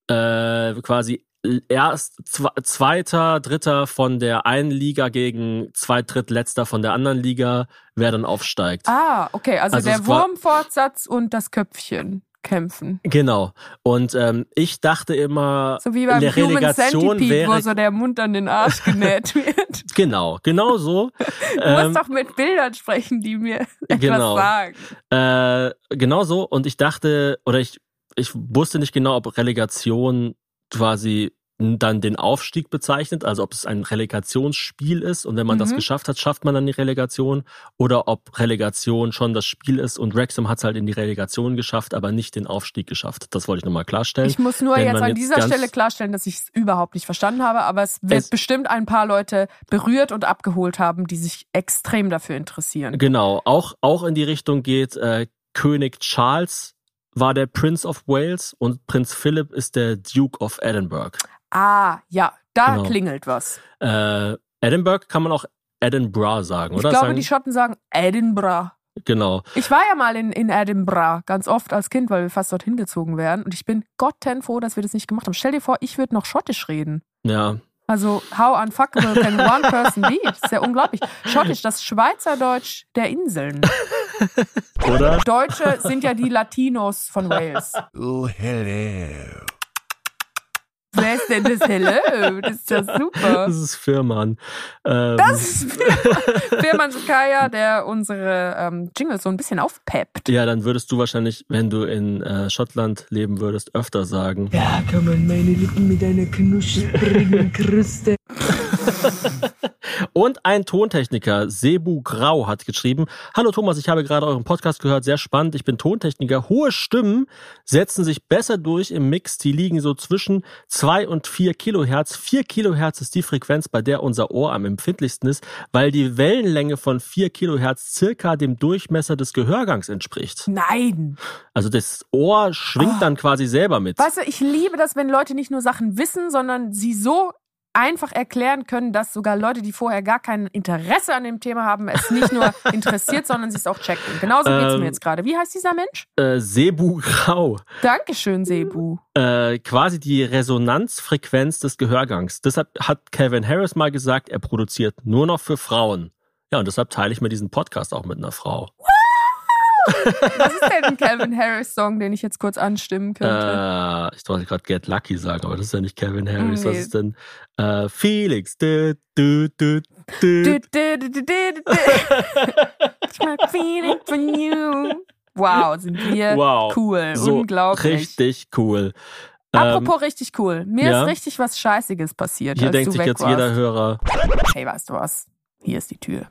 äh, quasi erst zweiter, dritter von der einen Liga gegen zwei Drittletzter von der anderen Liga, wer dann aufsteigt. Ah, okay, also, also der Wurmfortsatz und das Köpfchen kämpfen. Genau. Und ähm, ich dachte immer, so wie beim der Human Relegation Centipede, wäre, wo so der Mund an den Arsch genäht wird. genau, genau so. du ähm, musst doch mit Bildern sprechen, die mir etwas genau. sagen. Äh, genau so. Und ich dachte, oder ich, ich wusste nicht genau, ob Relegation quasi dann den Aufstieg bezeichnet, also ob es ein Relegationsspiel ist und wenn man mhm. das geschafft hat, schafft man dann die Relegation oder ob Relegation schon das Spiel ist und Wrexham hat es halt in die Relegation geschafft, aber nicht den Aufstieg geschafft. Das wollte ich nochmal klarstellen. Ich muss nur jetzt an jetzt dieser Stelle klarstellen, dass ich es überhaupt nicht verstanden habe, aber es wird es bestimmt ein paar Leute berührt und abgeholt haben, die sich extrem dafür interessieren. Genau, auch, auch in die Richtung geht äh, König Charles war der Prince of Wales und Prinz Philip ist der Duke of Edinburgh. Ah, ja, da genau. klingelt was. Äh, Edinburgh kann man auch Edinburgh sagen, oder? Ich glaube, sagen, die Schotten sagen Edinburgh. Genau. Ich war ja mal in, in Edinburgh, ganz oft als Kind, weil wir fast dorthin gezogen werden. Und ich bin gottenfroh, dass wir das nicht gemacht haben. Stell dir vor, ich würde noch Schottisch reden. Ja. Also, how unfuckable can one person be? Das ist ja unglaublich. Schottisch, das Schweizerdeutsch der Inseln. Oder? Deutsche sind ja die Latinos von Wales. Oh, hello. Wer ist denn das Hello? Das ist ja super. Das ist Firman. Ähm. Das ist Firman. Firman Sukaya, der unsere ähm, Jingles so ein bisschen aufpeppt. Ja, dann würdest du wahrscheinlich, wenn du in äh, Schottland leben würdest, öfter sagen. Ja, kann man meine Lippen mit einer knusprigen Kruste. Und ein Tontechniker, Sebu Grau, hat geschrieben, Hallo Thomas, ich habe gerade euren Podcast gehört, sehr spannend, ich bin Tontechniker. Hohe Stimmen setzen sich besser durch im Mix, die liegen so zwischen zwei und vier Kilohertz. Vier Kilohertz ist die Frequenz, bei der unser Ohr am empfindlichsten ist, weil die Wellenlänge von vier Kilohertz circa dem Durchmesser des Gehörgangs entspricht. Nein! Also das Ohr schwingt oh. dann quasi selber mit. Weißt du, ich liebe das, wenn Leute nicht nur Sachen wissen, sondern sie so einfach erklären können, dass sogar Leute, die vorher gar kein Interesse an dem Thema haben, es nicht nur interessiert, sondern sie es auch checken. Genauso geht es Ähm, mir jetzt gerade. Wie heißt dieser Mensch? Äh, Sebu Grau. Dankeschön, Sebu. Äh, quasi die Resonanzfrequenz des Gehörgangs. Deshalb hat Calvin Harris mal gesagt, er produziert nur noch für Frauen. Ja, und deshalb teile ich mir diesen Podcast auch mit einer Frau. Was ist denn ein Calvin Harris Song, den ich jetzt kurz anstimmen könnte? Äh, ich wollte gerade Get Lucky sagen, aber das ist ja nicht Calvin Harris. Nee. Was ist denn? Äh, Felix. Du, du, du, du. Ich mag feeling from you. Wow, sind wir Wow. cool. So Unglaublich. richtig cool. Ähm, Apropos richtig cool. Mir ja. ist richtig was Scheißiges passiert. hier denkt sich jetzt warst. jeder Hörer, Hey, weißt du was? Hier ist die Tür.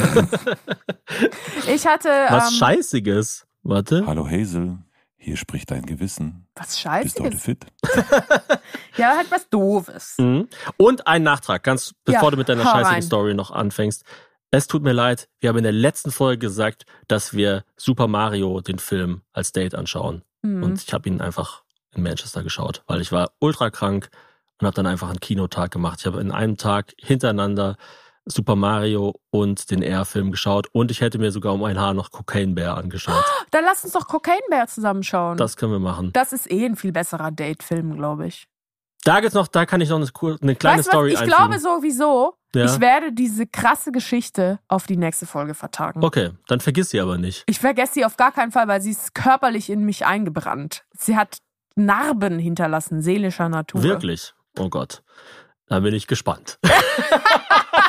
ich hatte was ähm, Scheißiges. Warte. Hallo Hazel, hier spricht dein Gewissen. was Bist du heute Scheißiges. fit? Ja, halt was Doofes. Mhm. Und ein Nachtrag, ganz bevor Ja, du mit deiner scheißigen rein. Story noch anfängst. Es tut mir leid, wir haben in der letzten Folge gesagt, dass wir Super Mario, den Film, als Date anschauen. Hm. Und ich habe ihn einfach in Manchester geschaut, weil ich war ultra krank und habe dann einfach einen Kinotag gemacht. Ich habe in einem Tag hintereinander Super Mario und den R-Film geschaut und ich hätte mir sogar um ein Haar noch Cocaine Bear angeschaut. Dann lass uns doch Cocaine Bear zusammenschauen. Das können wir machen. Das ist eh ein viel besserer Date-Film, glaube ich. Da gibt's noch, da kann ich noch eine, eine kleine weißt Story was? Ich einfügen. glaube sowieso, Ja. ich werde diese krasse Geschichte auf die nächste Folge vertagen. Okay, dann vergiss sie aber nicht. Ich vergesse sie auf gar keinen Fall, weil sie ist körperlich in mich eingebrannt. Sie hat Narben hinterlassen, seelischer Natur. Wirklich? Oh Gott. Da bin ich gespannt.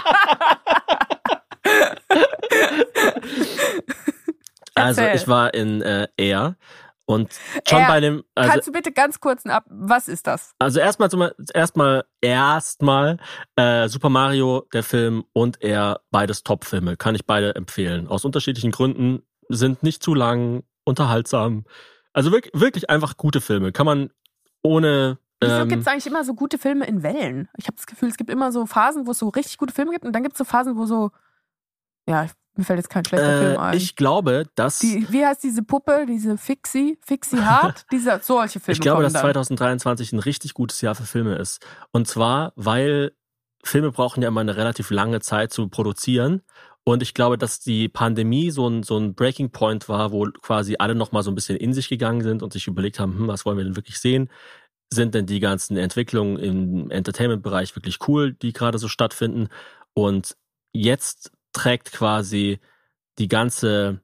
also ich war in äh, Air und schon Air. bei dem also, Kannst du bitte ganz kurz ab, was ist das? also erstmal erstmal erstmal äh, Super Mario der Film und Air beides Top-Filme kann ich beide empfehlen aus unterschiedlichen Gründen sind nicht zu lang unterhaltsam also wirklich, wirklich einfach gute Filme kann man ohne Wieso ähm, gibt es eigentlich immer so gute Filme in Wellen? Ich habe das Gefühl, es gibt immer so Phasen, wo es so richtig gute Filme gibt und dann gibt es so Phasen, wo so, ja, mir fällt jetzt kein schlechter Film äh, ein. ich glaube dass Die, wie heißt diese Puppe, diese Fixie, Fixie Hart? diese, solche Filme Ich glaube, dass dann. 2023 ein richtig gutes Jahr für Filme ist. Und zwar, weil Filme brauchen ja immer eine relativ lange Zeit zu produzieren. Und ich glaube, dass die Pandemie so ein, so ein Breaking Point war, wo quasi alle nochmal so ein bisschen in sich gegangen sind und sich überlegt haben, hm, was wollen wir denn wirklich sehen? Sind denn die ganzen Entwicklungen im Entertainment-Bereich wirklich cool, die gerade so stattfinden? Und jetzt trägt quasi die ganze,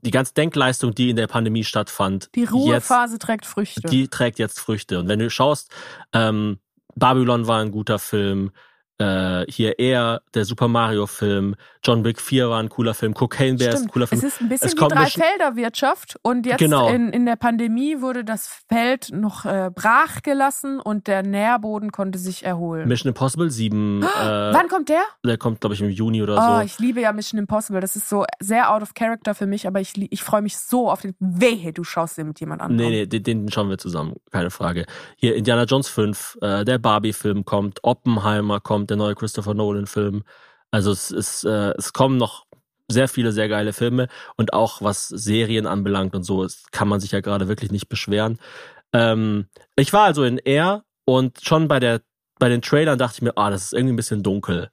die ganze Denkleistung, die in der Pandemie stattfand, Die jetzt Ruhephase trägt Früchte. die trägt jetzt Früchte. Und wenn du schaust, ähm, Babylon war ein guter Film, äh, hier eher der Super Mario Film, John Wick 4 war ein cooler Film, Cocaine Bear ist ein cooler Film. Es ist ein bisschen Es wie Dreifelderwirtschaft und jetzt Genau. in, in der Pandemie wurde das Feld noch äh, brach gelassen und der Nährboden konnte sich erholen. Mission Impossible 7, äh, Wann kommt der? der kommt, glaube ich, im Juni oder Oh, so. ich liebe ja Mission Impossible. Das ist so sehr out of character für mich, aber ich, ich freue mich so auf den. Wehe, du schaust den mit jemand anderem. Nee, nee, den, den schauen wir zusammen, keine Frage. Hier Indiana Jones 5, äh, der Barbie-Film kommt, Oppenheimer kommt, der neue Christopher Nolan-Film. Also es ist, äh, es kommen noch sehr viele sehr geile Filme und auch was Serien anbelangt und so, kann man sich ja gerade wirklich nicht beschweren. Ähm, ich war also in Air und schon bei der bei den Trailern dachte ich mir, ah, das ist irgendwie ein bisschen dunkel.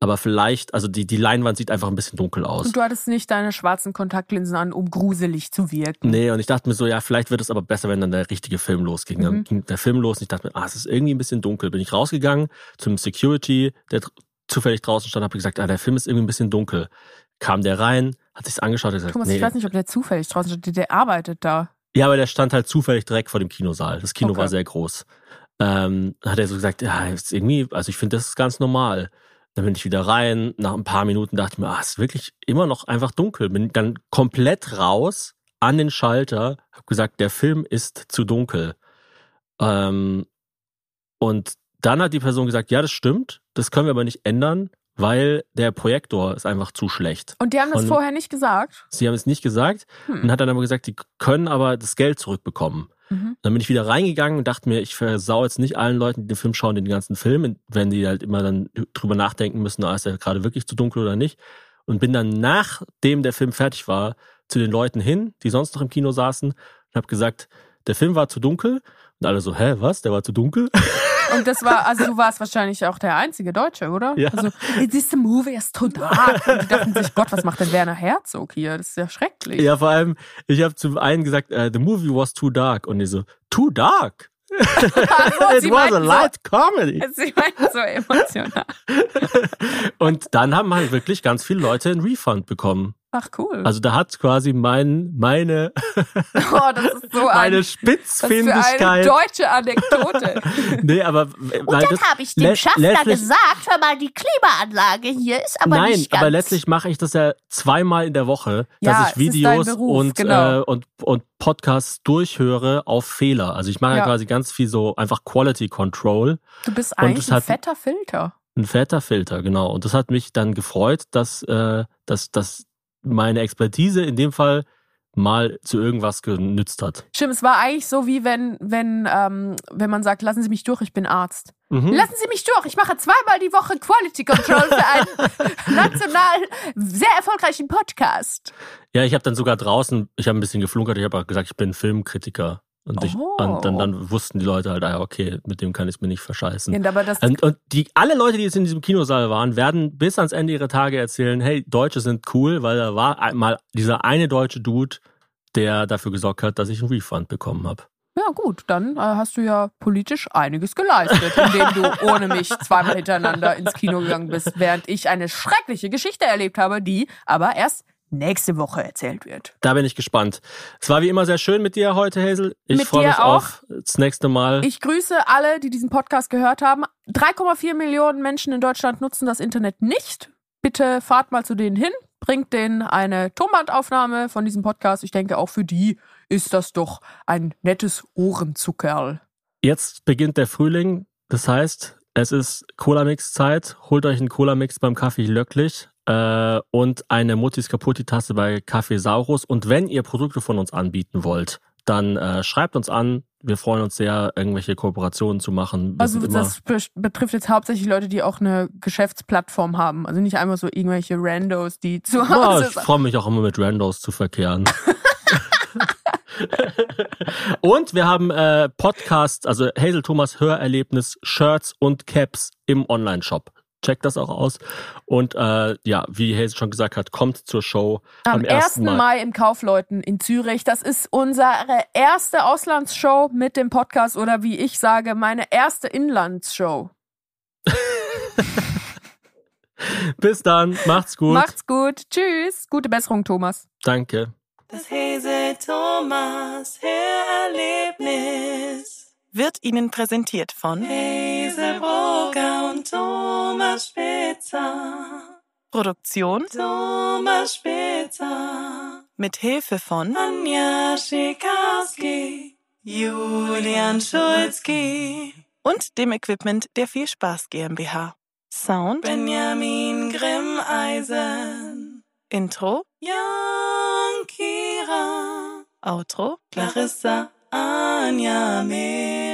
Aber vielleicht, also die, die Leinwand sieht einfach ein bisschen dunkel aus. Und du hattest nicht deine schwarzen Kontaktlinsen an, um gruselig zu wirken. Nee, und ich dachte mir so, ja, vielleicht wird es aber besser, wenn dann der richtige Film losging. Dann Mhm. ging der Film los und ich dachte mir, ah, es ist irgendwie ein bisschen dunkel. Bin ich rausgegangen zum Security, der zufällig draußen stand, habe gesagt, ah, der Film ist irgendwie ein bisschen dunkel. Kam der rein, hat sich's angeschaut, hat gesagt, Thomas, nee. ich weiß nicht, ob der zufällig draußen steht. Der arbeitet da. Ja, aber der stand halt zufällig direkt vor dem Kinosaal. Das Kino Okay. war sehr groß. Ähm, dann hat er so gesagt, ja, irgendwie, also ich finde, das ist ganz normal. Dann bin ich wieder rein. Nach ein paar Minuten dachte ich mir, ah, ist wirklich immer noch einfach dunkel. Bin dann komplett raus an den Schalter, habe gesagt, der Film ist zu dunkel. Ähm, und dann hat die Person gesagt, ja, das stimmt, das können wir aber nicht ändern, weil der Projektor ist einfach zu schlecht. Und die haben das vorher nicht gesagt. Sie haben es nicht gesagt Hm. und hat dann aber gesagt, die können aber das Geld zurückbekommen. Mhm. Dann bin ich wieder reingegangen und dachte mir, ich versau jetzt nicht allen Leuten, die den Film schauen, den ganzen Film, wenn die halt immer dann drüber nachdenken müssen, ah, ist er gerade wirklich zu dunkel oder nicht. Und bin dann, nachdem der Film fertig war, zu den Leuten hin, die sonst noch im Kino saßen und habe gesagt, der Film war zu dunkel Und alle so, hä, was? Der war zu dunkel? Und das war, also du warst wahrscheinlich auch der einzige Deutsche, oder? Ja. Also, this movie is too dark. Und die dachten sich, Gott, was macht denn Werner Herzog hier? Das ist ja schrecklich. Ja, vor allem, ich habe zum einen gesagt, äh, the movie was too dark. Und die so, too dark? Also, It was a light comedy. so, sie meinten so emotional. Und dann haben halt wirklich ganz viele Leute einen Refund bekommen. Ach, cool. Also da hat quasi mein, meine, oh, das ist so meine ein, was für eine Spitzfindigkeit. deutsche Anekdote. nee, aber Und dann das habe ich dem Schaffner letztlich- gesagt, hör mal, die Klimaanlage hier ist aber Nein, nicht ganz. aber letztlich mache ich das ja zweimal in der Woche, Ja, dass ich ist Videos Beruf, und, genau. äh, und, und Podcasts durchhöre auf Fehler. Also ich mache ja. Ja. quasi ganz viel so einfach Quality Control, Du bist Und eigentlich es ein hat- fetter Filter. ein fetter Filter, genau. Und das hat mich dann gefreut, dass, äh, dass, dass meine Expertise in dem Fall mal zu irgendwas genützt hat. Stimmt, es war eigentlich so wie wenn, wenn, ähm, wenn man sagt, lassen Sie mich durch, ich bin Arzt. Mhm. Lassen Sie mich durch, ich mache zweimal die Woche Quality Control für einen national sehr erfolgreichen Podcast. Ja, ich habe dann sogar draußen, ich habe ein bisschen geflunkert, ich habe auch gesagt, ich bin Filmkritiker. Und, ich, Oh. und dann, dann wussten die Leute halt, ah, okay, mit dem kann ich mir nicht verscheißen. Ja, aber das, Und, und die, alle Leute, die jetzt in diesem Kinosaal waren, werden bis ans Ende ihrer Tage erzählen, hey, Deutsche sind cool, weil da war einmal dieser eine deutsche Dude, der dafür gesorgt hat, dass ich einen Refund bekommen habe. ja gut, dann äh, hast du ja politisch einiges geleistet, indem du ohne mich zweimal hintereinander ins Kino gegangen bist, während ich eine schreckliche Geschichte erlebt habe, die aber erst nächste Woche erzählt wird. Da bin ich gespannt. Es war wie immer sehr schön mit dir heute, Hazel. Ich Mit freue dir mich auch. auf das nächste Mal. Ich grüße alle, die diesen Podcast gehört haben. 3,4 Millionen Menschen in Deutschland nutzen das Internet nicht. Bitte fahrt mal zu denen hin, bringt denen eine Tonbandaufnahme von diesem Podcast. Ich denke, auch für die ist das doch ein nettes Ohrenzuckerl. Jetzt beginnt der Frühling. Das heißt, es ist Cola-Mix-Zeit. Holt euch einen Cola-Mix beim Kaffee Löcklich äh, und eine Mutis Kaputti-Tasse bei Kaffee Saurus. Und wenn ihr Produkte von uns anbieten wollt, dann äh, schreibt uns an. Wir freuen uns sehr, irgendwelche Kooperationen zu machen. Wir Also sind das be- betrifft jetzt hauptsächlich Leute, die auch eine Geschäftsplattform haben. Also nicht einfach so irgendwelche Randos, die zu Hause ich freue mich auch immer mit Randos zu verkehren. und wir haben äh, Podcast, also Hazel Thomas Hörerlebnis, Shirts und Caps im Online-Shop. Checkt das auch aus. Und äh, ja, wie Hazel schon gesagt hat, kommt zur Show Am am 1. 1. Mai. Mai im Kaufleuten in Zürich. Das ist unsere erste Auslandsshow mit dem Podcast oder wie ich sage, meine erste Inlandsshow. Bis dann, macht's gut. Macht's gut. Tschüss. Gute Besserung, Thomas. Danke. Das Hesel Thomas Hörerlebnis Wird Ihnen präsentiert von Brugger und Thomas Spitzer. Produktion Thomas Spitzer. mit Hilfe von Anja Schikarski. Julian Schulzki. und dem Equipment der Viel Spaß GmbH. Sound, Benjamin Grimmeisen. Intro, Jan Kira. Outro, Clarissa Anja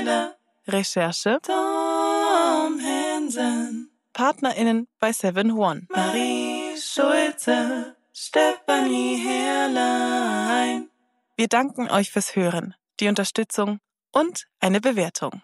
Mehle. Recherche, Tom Hansen. PartnerInnen bei Seven One. Marie Schulze. Stefanie Herrlein. Wir danken euch fürs Hören, die Unterstützung und eine Bewertung.